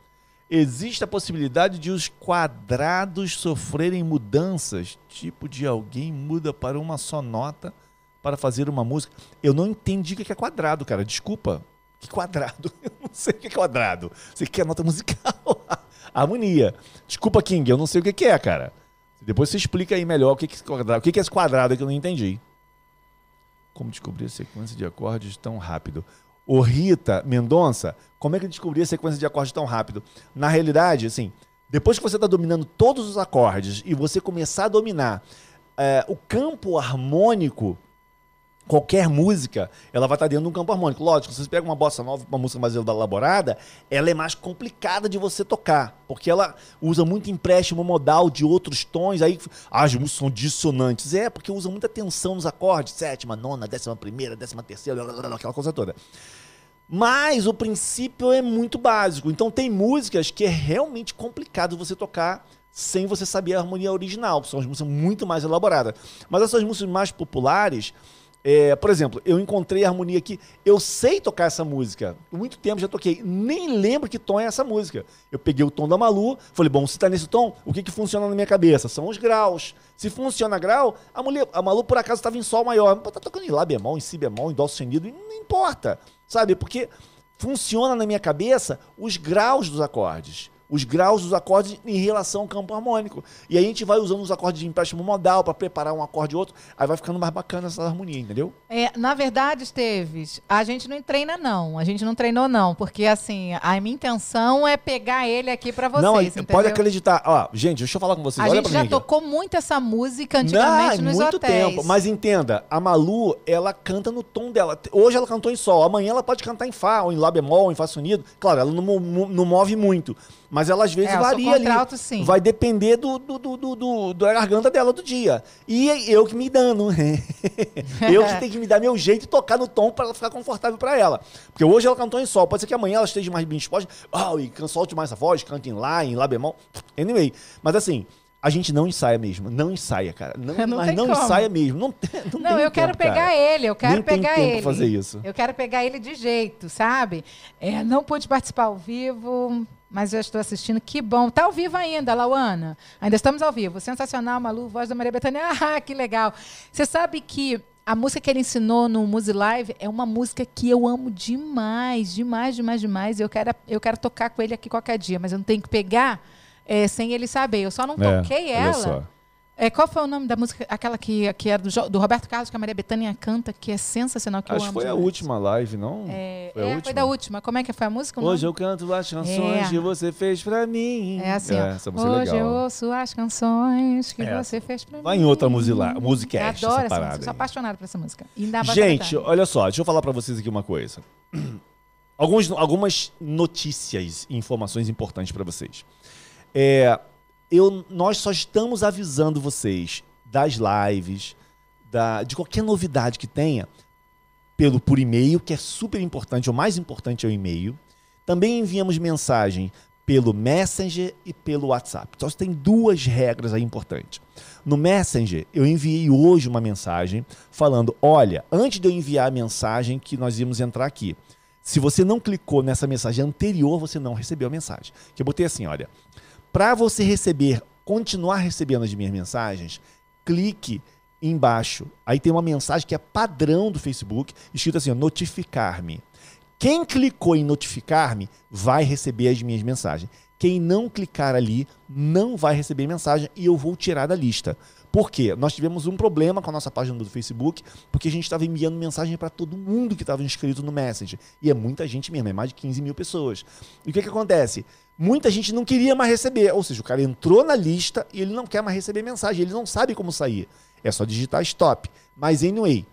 Existe a possibilidade de os quadrados sofrerem mudanças? Tipo de alguém muda para uma só nota para fazer uma música? Eu não entendi o que é quadrado, cara. Desculpa. Que quadrado? Eu não sei o que é quadrado. Você quer nota musical? Harmonia. Desculpa, King, eu não sei o que é, cara. Depois você explica aí melhor o que é esse quadrado. O que é esse quadrado que eu não entendi. Como descobrir a sequência de acordes tão rápido? Ô Rita Mendonça, como é que descobrir a sequência de acordes tão rápido? Na realidade, assim, depois que você está dominando todos os acordes e você começar a dominar é, o campo harmônico, qualquer música, ela vai estar dentro de um campo harmônico. Lógico, se você pega uma bossa nova, uma música mais elaborada, ela é mais complicada de você tocar, porque ela usa muito empréstimo modal de outros tons, aí as músicas são dissonantes. É, porque usa muita tensão nos acordes, sétima, nona, décima primeira, décima terceira, aquela coisa toda. Mas o princípio é muito básico. Então tem músicas que é realmente complicado você tocar sem você saber a harmonia original. São as músicas muito mais elaboradas. Mas essas músicas mais populares, é, por exemplo, eu encontrei a harmonia aqui. Eu sei tocar essa música. Muito tempo já toquei. Nem lembro que tom é essa música. Eu peguei o tom da Malu, falei, bom, se tá nesse tom, o que, que funciona na minha cabeça? São os graus. Se funciona grau, a, mulher, a Malu por acaso estava em sol maior. Pô, tá tocando em lá bemol, em si bemol, em dó sustenido, não importa. Sabe? Porque funciona na minha cabeça os graus dos acordes. Os graus dos acordes em relação ao campo harmônico. E aí a gente vai usando os acordes de empréstimo modal para preparar um acorde e outro, aí vai ficando mais bacana essa harmonia, entendeu? É, na verdade, Esteves, a gente não treina não, a gente não treinou não, porque assim, a minha intenção é pegar ele aqui para vocês, não, entendeu? pode acreditar. Ó, gente, deixa eu falar com vocês. A Olha gente já mim aqui, tocou muito essa música antigamente Não, nos muito hotéis. tempo. Mas entenda, a Malu, ela canta no tom dela. Hoje ela cantou em sol, amanhã ela pode cantar em Fá, ou em Lá bemol, ou em Fá sonido. Claro, ela não, não move muito. Mas ela às vezes É, varia ali. contralto, sim. Vai depender do, do, do, do- da garganta dela do dia. E eu que me dando. eu que tenho que me dar meu jeito e tocar no tom para ela ficar confortável para ela. Porque hoje ela cantou em sol. Pode ser que amanhã ela esteja mais bem disposta. Oh, e can- solte mais a voz, cante em Lá, em Lá bemol. Anyway. Mas assim. A gente não ensaia mesmo, não ensaia, cara. Não, Não mas tem não como. ensaia mesmo. Não, tem- não, Não, tem eu quero tempo, pegar cara. ele, eu quero Nem tem pegar tempo ele. fazer isso. Eu quero pegar ele de jeito, sabe? É, não pude participar ao vivo, mas já estou assistindo. Que bom. Tá ao vivo ainda, Lauana. Ainda estamos ao vivo. Sensacional, Malu, voz da Maria Bethânia. Ah, que legal. Você sabe que a música que ele ensinou no Muse Live é uma música que eu amo demais, demais, demais, demais. Eu quero, eu quero tocar com ele aqui qualquer dia, mas eu não tenho que pegar é, sem ele saber. Eu só não É, toquei olha ela. É, qual foi o nome da música? Aquela que, que era do, do Roberto Carlos, que a Maria Bethânia canta, que é sensacional, que eu Acho que amo foi a última live, não? É, foi é, última. foi da última. Como é que foi a música? Hoje eu canto as canções É. que você fez pra mim. É assim, ó. essa música é Hoje eu legal. ouço as canções que Essa. você fez pra Vai mim. em outra musila- Eu musicast, adoro essa essa parada música. Sou aí. apaixonada por essa música. Ainda vai Gente, olha só, deixa eu falar pra vocês aqui uma coisa. Alguns, algumas notícias e informações importantes pra vocês. É, eu, nós só estamos avisando vocês das lives, da, de qualquer novidade que tenha, pelo por e-mail, que é super importante, o mais importante é o e-mail. Também enviamos mensagem pelo Messenger e pelo WhatsApp. Só tem duas regras aí importantes. No Messenger, eu enviei hoje uma mensagem falando: olha, antes de eu enviar a mensagem que nós íamos entrar aqui, se você não clicou nessa mensagem anterior, você não recebeu a mensagem. Que eu botei assim: olha, para você receber, continuar recebendo as minhas mensagens, clique embaixo. Aí tem uma mensagem que é padrão do Facebook, escrito assim: notificar-me. Quem clicou em notificar-me vai receber as minhas mensagens. Quem não clicar ali não vai receber mensagem e eu vou tirar da lista. Por quê? Nós tivemos um problema com a nossa página do Facebook, porque a gente estava enviando mensagem para todo mundo que estava inscrito no Messenger. E é muita gente mesmo, é mais de 15 mil pessoas. E o que, que acontece? Muita gente não queria mais receber. Ou seja, o cara entrou na lista e ele não quer mais receber mensagem, ele não sabe como sair. É só digitar stop. Mas anyway,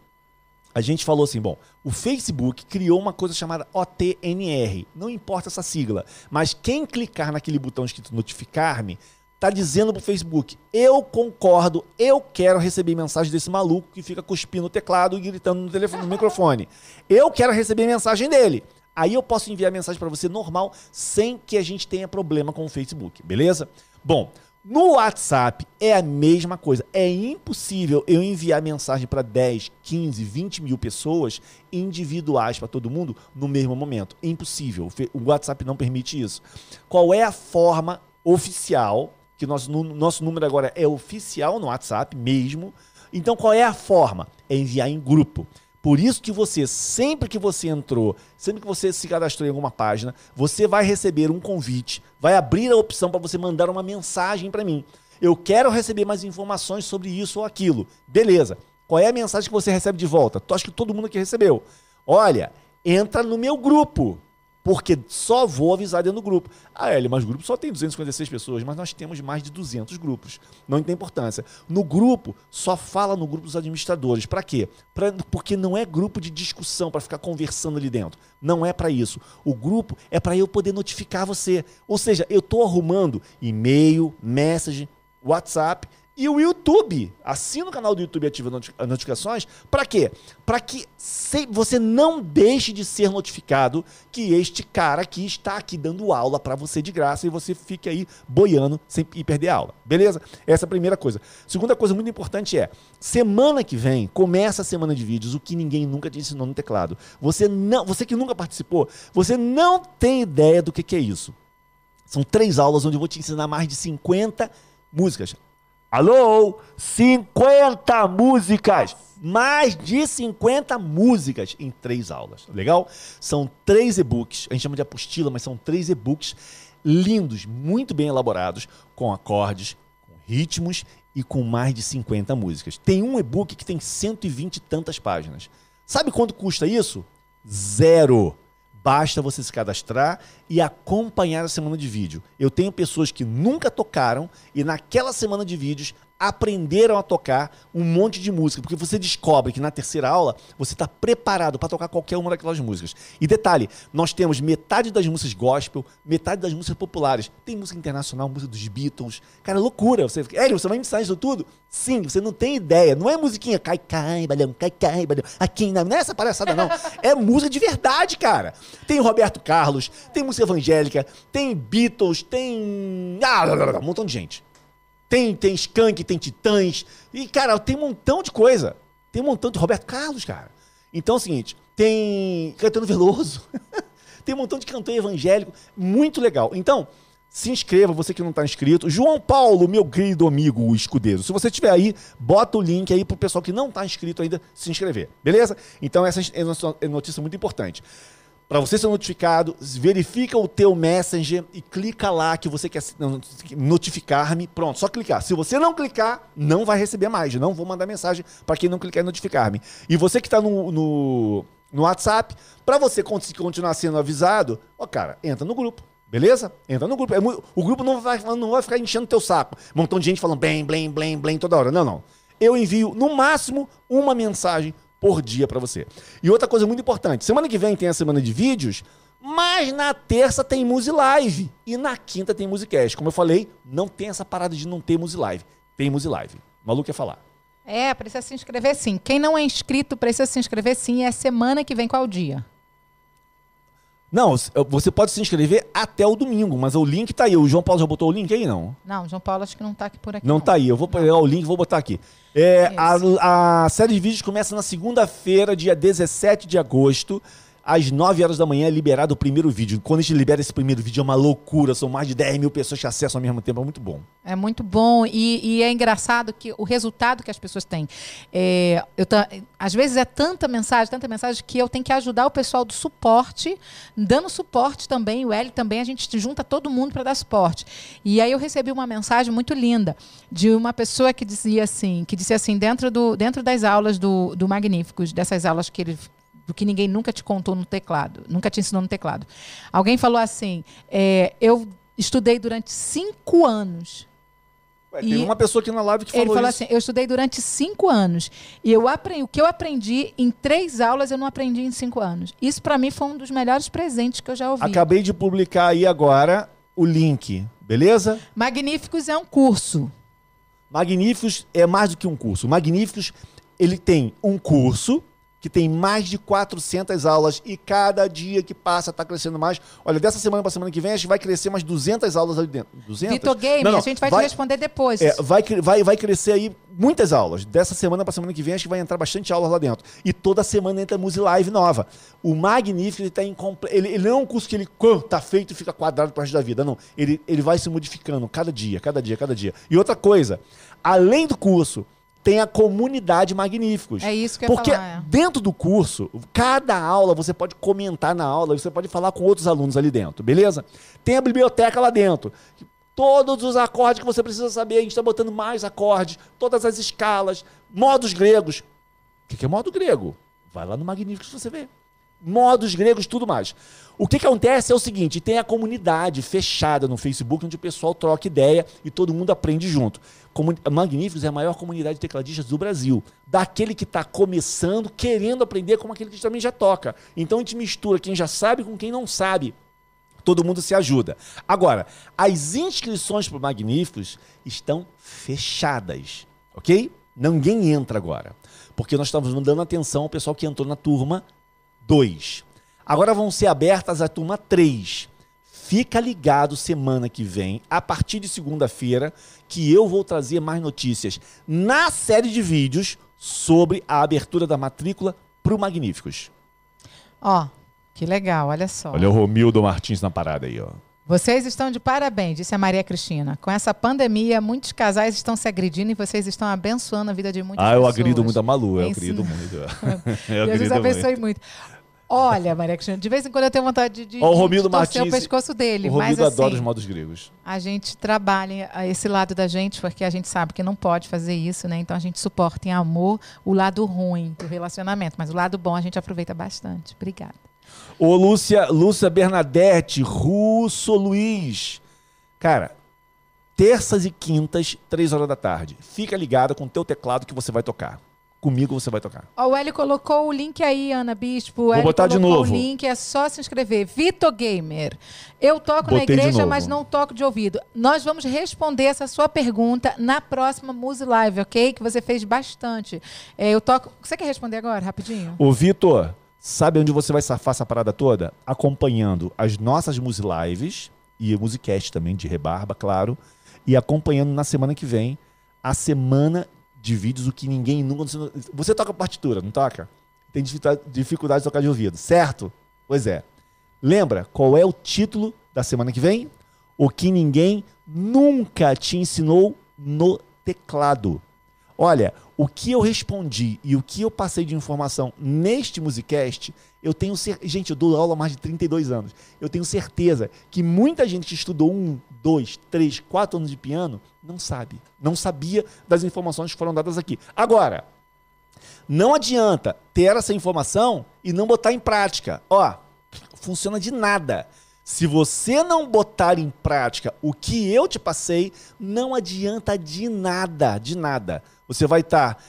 a gente falou assim, bom, o Facebook criou uma coisa chamada OTNR. Não importa essa sigla, mas quem clicar naquele botão escrito notificar-me, tá dizendo pro Facebook, eu concordo, eu quero receber mensagem desse maluco que fica cuspindo o teclado e gritando no telefone, no microfone. Eu quero receber mensagem dele. Aí eu posso enviar mensagem para você normal, sem que a gente tenha problema com o Facebook, beleza? Bom, no WhatsApp é a mesma coisa. É impossível eu enviar mensagem para 10, 15, 20 mil pessoas individuais para todo mundo no mesmo momento. É impossível. O WhatsApp não permite isso. Qual é a forma oficial? Que nosso, nosso número agora é oficial no WhatsApp mesmo. Então qual é a forma? É enviar em grupo. Por isso que você, sempre que você entrou, sempre que você se cadastrou em alguma página, você vai receber um convite, vai abrir a opção para você mandar uma mensagem para mim. Eu quero receber mais informações sobre isso ou aquilo. Beleza. Qual é a mensagem que você recebe de volta? Tu acha que todo mundo aqui recebeu? Olha, entra no meu grupo. Porque só vou avisar dentro do grupo. Ah, Eli, mas o grupo só tem 256 pessoas, mas nós temos mais de 200 grupos. Não tem importância. No grupo, só fala no grupo dos administradores. Para quê? Pra, porque não é grupo de discussão para ficar conversando ali dentro. Não é para isso. O grupo é para eu poder notificar você. Ou seja, eu estou arrumando e-mail, message, WhatsApp e o YouTube. Assina o canal do YouTube e ativa as notificações. Para quê? Para que você não deixe de ser notificado que este cara aqui está aqui dando aula para você de graça e você fique aí boiando sem ir perder a aula. Beleza? Essa é a primeira coisa. Segunda coisa muito importante é, semana que vem, começa a semana de vídeos, o que ninguém nunca te ensinou no teclado. Você não, você que nunca participou, você não tem ideia do que, que é isso. São três aulas onde eu vou te ensinar mais de 50 músicas. Alô? 50 músicas! Mais de 50 músicas em três aulas. Legal? São três e-books. A gente chama de apostila, mas são três e-books lindos, muito bem elaborados, com acordes, com ritmos e com mais de 50 músicas. Tem um e-book que tem 120 e tantas páginas. Sabe quanto custa isso? Zero. Basta você se cadastrar e acompanhar a semana de vídeo. Eu tenho pessoas que nunca tocaram e naquela semana de vídeos aprenderam a tocar um monte de música, porque você descobre que na terceira aula você está preparado para tocar qualquer uma daquelas músicas. E detalhe, nós temos metade das músicas gospel, metade das músicas populares. Tem música internacional, música dos Beatles. Cara, loucura. Você, Hélio, você vai me ensinar isso tudo? Sim, você não tem ideia. Não é musiquinha cai, cai, balão, cai, cai, balão. Aqui não, não é essa palhaçada, não. É música de verdade, cara. Tem Roberto Carlos, tem música evangélica, tem Beatles, tem. Ah, um montão de gente. Tem, tem Skank, tem Titãs. E, cara, tem um montão de coisa. Tem um montão de Roberto Carlos, cara. Então é o seguinte, tem Caetano Veloso. tem um montão de cantor evangélico. Muito legal. Então, se inscreva, você que não está inscrito. João Paulo, meu querido amigo escudeiro. Se você estiver aí, bota o link aí pro pessoal que não está inscrito ainda se inscrever. Beleza? Então essa é notícia muito importante. Para você ser notificado, verifica o teu Messenger e clica lá que você quer notificar-me. Pronto, só clicar. Se você não clicar, não vai receber mais. Não vou mandar mensagem para quem não clicar em notificar-me. E você que está no, no, no, WhatsApp, para você continuar sendo avisado, ó, cara, entra no grupo. Beleza? Entra no grupo. É o grupo não vai, não vai ficar enchendo teu saco. Montão de gente falando blém, blém, blém, blém toda hora. Não, não. Eu envio, no máximo, uma mensagem por dia para você. E outra coisa muito importante, semana que vem tem a semana de vídeos, mas na terça tem Muse Live e na quinta tem Musicast. Como eu falei, não tem essa parada de não ter Muse Live. Tem Muse Live. O maluco quer falar. É, precisa se inscrever sim. Quem não é inscrito precisa se inscrever sim. É semana que vem qual dia? Não, você pode se inscrever até o domingo, mas o link tá aí. O João Paulo já botou o link aí, não? Não, o João Paulo acho que não tá aqui por aqui. Não, não. tá aí. Eu vou pegar o link e vou botar aqui. É, a, a série de vídeos começa na segunda-feira, dia 17 de agosto às 9 horas da manhã é liberado o primeiro vídeo. Quando a gente libera esse primeiro vídeo é uma loucura, são mais de 10 mil pessoas que acessam ao mesmo tempo, é muito bom. É muito bom e, e é engraçado que o resultado que as pessoas têm. É, eu às vezes é tanta mensagem, tanta mensagem que eu tenho que ajudar o pessoal do suporte, dando suporte também, o L também, a gente junta todo mundo para dar suporte. E aí eu recebi uma mensagem muito linda de uma pessoa que dizia assim, que disse assim, dentro, do, dentro das aulas do, do Magníficos, dessas aulas que ele do que ninguém nunca te contou no teclado, nunca te ensinou no teclado. Alguém falou assim: é, eu estudei durante cinco anos. Ué, tem uma pessoa aqui na live que falou Ele falou isso. assim: eu estudei durante cinco anos e eu aprendi o que eu aprendi em três aulas eu não aprendi em cinco anos. Isso para mim foi um dos melhores presentes que eu já ouvi. Acabei de publicar aí agora o link, beleza? Magníficos é um curso. Magníficos é mais do que um curso. Magníficos ele tem um curso que tem mais de 400 aulas e cada dia que passa está crescendo mais. Olha, dessa semana para semana que vem a gente vai crescer mais 200 aulas ali dentro. 200? Vitor Game, não, não, a gente vai, vai, te responder depois. É, vai, vai, vai crescer aí muitas aulas. Dessa semana para semana que vem a gente vai entrar bastante aulas lá dentro. E toda semana entra Muse Live nova. O Magnífico ele tá incomple... ele, ele não é um curso que ele tá feito e fica quadrado para resto da vida, não. Ele, ele vai se modificando cada dia, cada dia, cada dia. E outra coisa, além do curso, tem a comunidade Magníficos. É isso que eu Porque falar, é. dentro do curso, cada aula você pode comentar na aula, você pode falar com outros alunos ali dentro, beleza? Tem a biblioteca lá dentro. Todos os acordes que você precisa saber, a gente está botando mais acordes, todas as escalas, modos gregos. O que é modo grego? Vai lá no Magníficos você vê. Modos gregos, tudo mais. O que, acontece é o seguinte: tem a comunidade fechada no Facebook, onde o pessoal troca ideia e todo mundo aprende junto. Magníficos é a maior comunidade de tecladistas do Brasil. Daquele que está começando, querendo aprender, como aquele que também já toca. Então a gente mistura quem já sabe com quem não sabe. Todo mundo se ajuda. Agora, as inscrições para Magníficos estão fechadas, ok? Ninguém entra agora. Porque nós estamos dando atenção ao pessoal que entrou na turma 2. Agora vão ser abertas a turma 3. Fica ligado semana que vem, a partir de segunda-feira, que eu vou trazer mais notícias na série de vídeos sobre a abertura da matrícula para o Magníficos. Ó, que legal, olha só. Olha o Romildo Martins na parada aí, ó. Vocês estão de parabéns, disse a Maria Cristina. Com essa pandemia, muitos casais estão se agredindo e vocês estão abençoando a vida de muitas pessoas. Ah, eu agrido muito a Malu, eu agrido muito. eu Deus abençoe muito. muito. Olha, Maria Cristina, de vez em quando eu tenho vontade de, Ó, o de Romildo torcer Martins- o pescoço dele. O mas Romildo assim, adora os modos gregos. a gente trabalha esse lado da gente, porque a gente sabe que não pode fazer isso, né? Então a gente suporta em amor o lado ruim do relacionamento, mas o lado bom a gente aproveita bastante. Obrigada. Ô, Lúcia, Lúcia Bernadette, Russo Luiz. Cara, terças e quintas, três horas da tarde. Fica ligada com o teu teclado que você vai tocar. Comigo você vai tocar. Ó, o Hélio colocou o link aí, Ana Bispo. O Vou botar de novo. o link, é só se inscrever. Vitor Gamer. Eu toco na Botei de igreja, mas não toco de ouvido. Nós vamos responder essa sua pergunta na próxima Muse Live, ok? Que você fez bastante. É, eu toco. Você quer responder agora, rapidinho? Ô, Vitor, sabe onde você vai safar essa parada toda? Acompanhando as nossas Muse Lives e o Musicast também, de rebarba, claro. E acompanhando na semana que vem a semana de vídeos, o que ninguém nunca. Você toca partitura, não toca? Tem dificuldade de tocar de ouvido, certo? Pois é. Lembra qual é o título da semana que vem? O que ninguém nunca te ensinou no teclado. Olha, o que eu respondi e o que eu passei de informação neste Musicast, eu tenho certeza. Gente, eu dou aula há mais de 32 anos. Eu tenho certeza que muita gente que estudou um, dois, três, quatro anos de piano não sabe. Não sabia das informações que foram dadas aqui. Agora, não adianta ter essa informação e não botar em prática. Ó, funciona de nada. Se você não botar em prática o que eu te passei, não adianta de nada, de nada. Você vai estar.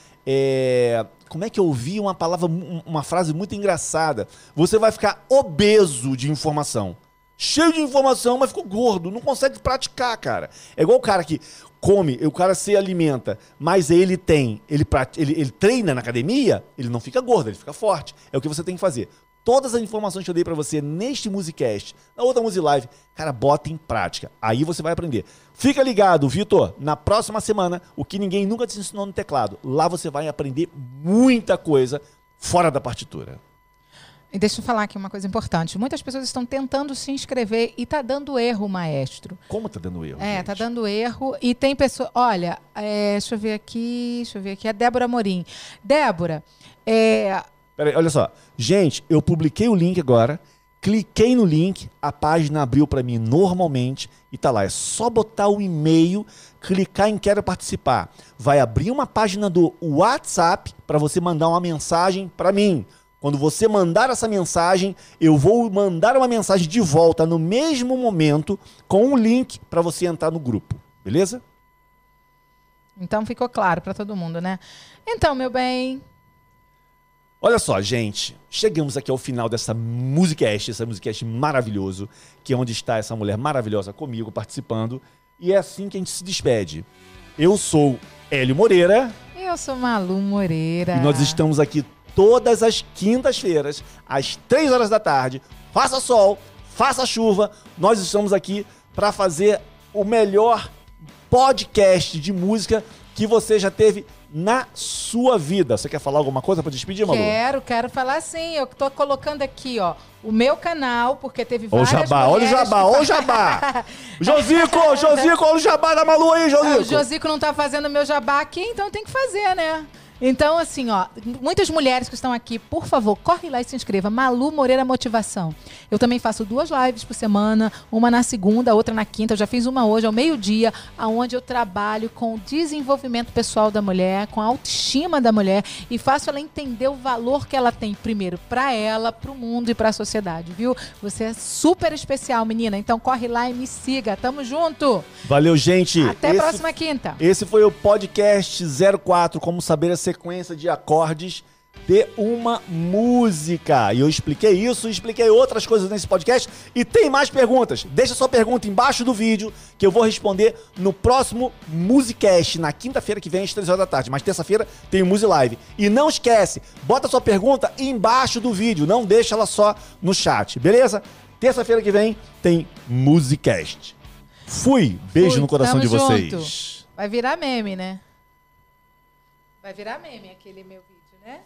como é que eu ouvi uma palavra, um- uma frase muito engraçada? Você vai ficar obeso de informação. Cheio de informação, mas ficou gordo. Não consegue praticar, cara. É igual o cara que come, o cara se alimenta, mas ele tem, ele, ele, ele treina na academia, ele não fica gordo, ele fica forte. É o que você tem que fazer. Todas as informações que eu dei pra você neste Musicast, na outra Musilive, cara, bota em prática. Aí você vai aprender. Fica ligado, Vitor. Na próxima semana, o que ninguém nunca te ensinou no teclado. Lá você vai aprender muita coisa fora da partitura. E deixa eu falar aqui uma coisa importante. Muitas pessoas estão tentando se inscrever e tá dando erro, maestro. Como tá dando erro? É, gente? tá dando erro. E tem pessoa. Olha, é, deixa eu ver aqui. Deixa eu ver aqui. A Débora Morim. Débora, é, Peraí, olha só. Gente, eu publiquei o link agora. Cliquei no link, a página abriu para mim normalmente e tá lá. É só botar o e-mail, clicar em quero participar. Vai abrir uma página do WhatsApp para você mandar uma mensagem para mim. Quando você mandar essa mensagem, eu vou mandar uma mensagem de volta no mesmo momento com um link para você entrar no grupo. Beleza? então ficou claro para todo mundo, né? Então, meu bem. Olha só, gente, chegamos aqui ao final dessa musicast, essa musicast maravilhoso, que é onde está essa mulher maravilhosa comigo participando, e é assim que a gente se despede. Eu sou Hélio Moreira Eu sou Malu Moreira. e nós estamos aqui todas as quintas-feiras, às três horas da tarde. Faça sol, faça chuva, nós estamos aqui para fazer o melhor podcast de música que você já teve na sua vida. Você quer falar alguma coisa para despedir, Malu? Quero, quero falar sim. Eu tô colocando aqui, ó, o meu canal, porque teve Olha o várias jabá, olha o jabá, olha o jabá. Josico, Josico, olha o jabá da Malu aí, Josico. o Josico não tá fazendo meu jabá aqui, então tem que fazer, né? Então, assim, ó, muitas mulheres que estão aqui, por favor, corre lá e se inscreva. Malu Moreira Motivação. Eu também faço duas lives por semana, uma na segunda, outra na quinta. Eu já fiz uma hoje, ao meio-dia, aonde eu trabalho com o desenvolvimento pessoal da mulher, com a autoestima da mulher e faço ela entender o valor que ela tem, primeiro, para ela, para o mundo e para a sociedade, viu? Você é super especial, menina. Então corre lá e me siga. Tamo junto. Valeu, gente. Até a Esse- próxima quinta. Esse foi o podcast 04, como saber a sequência de acordes de uma música. E eu expliquei isso, expliquei outras coisas nesse podcast e tem mais perguntas. Deixa sua pergunta embaixo do vídeo que eu vou responder no próximo Musicast, na quinta-feira que vem às 3 horas da tarde. Mas terça-feira tem o Musi Live. E não esquece, bota sua pergunta embaixo do vídeo, não deixa ela só no chat, beleza? Terça-feira que vem tem Musicast. Fui. Beijo Fui, no coração de vocês. junto. Vai virar meme, né? Vai virar meme aquele meu vídeo, né?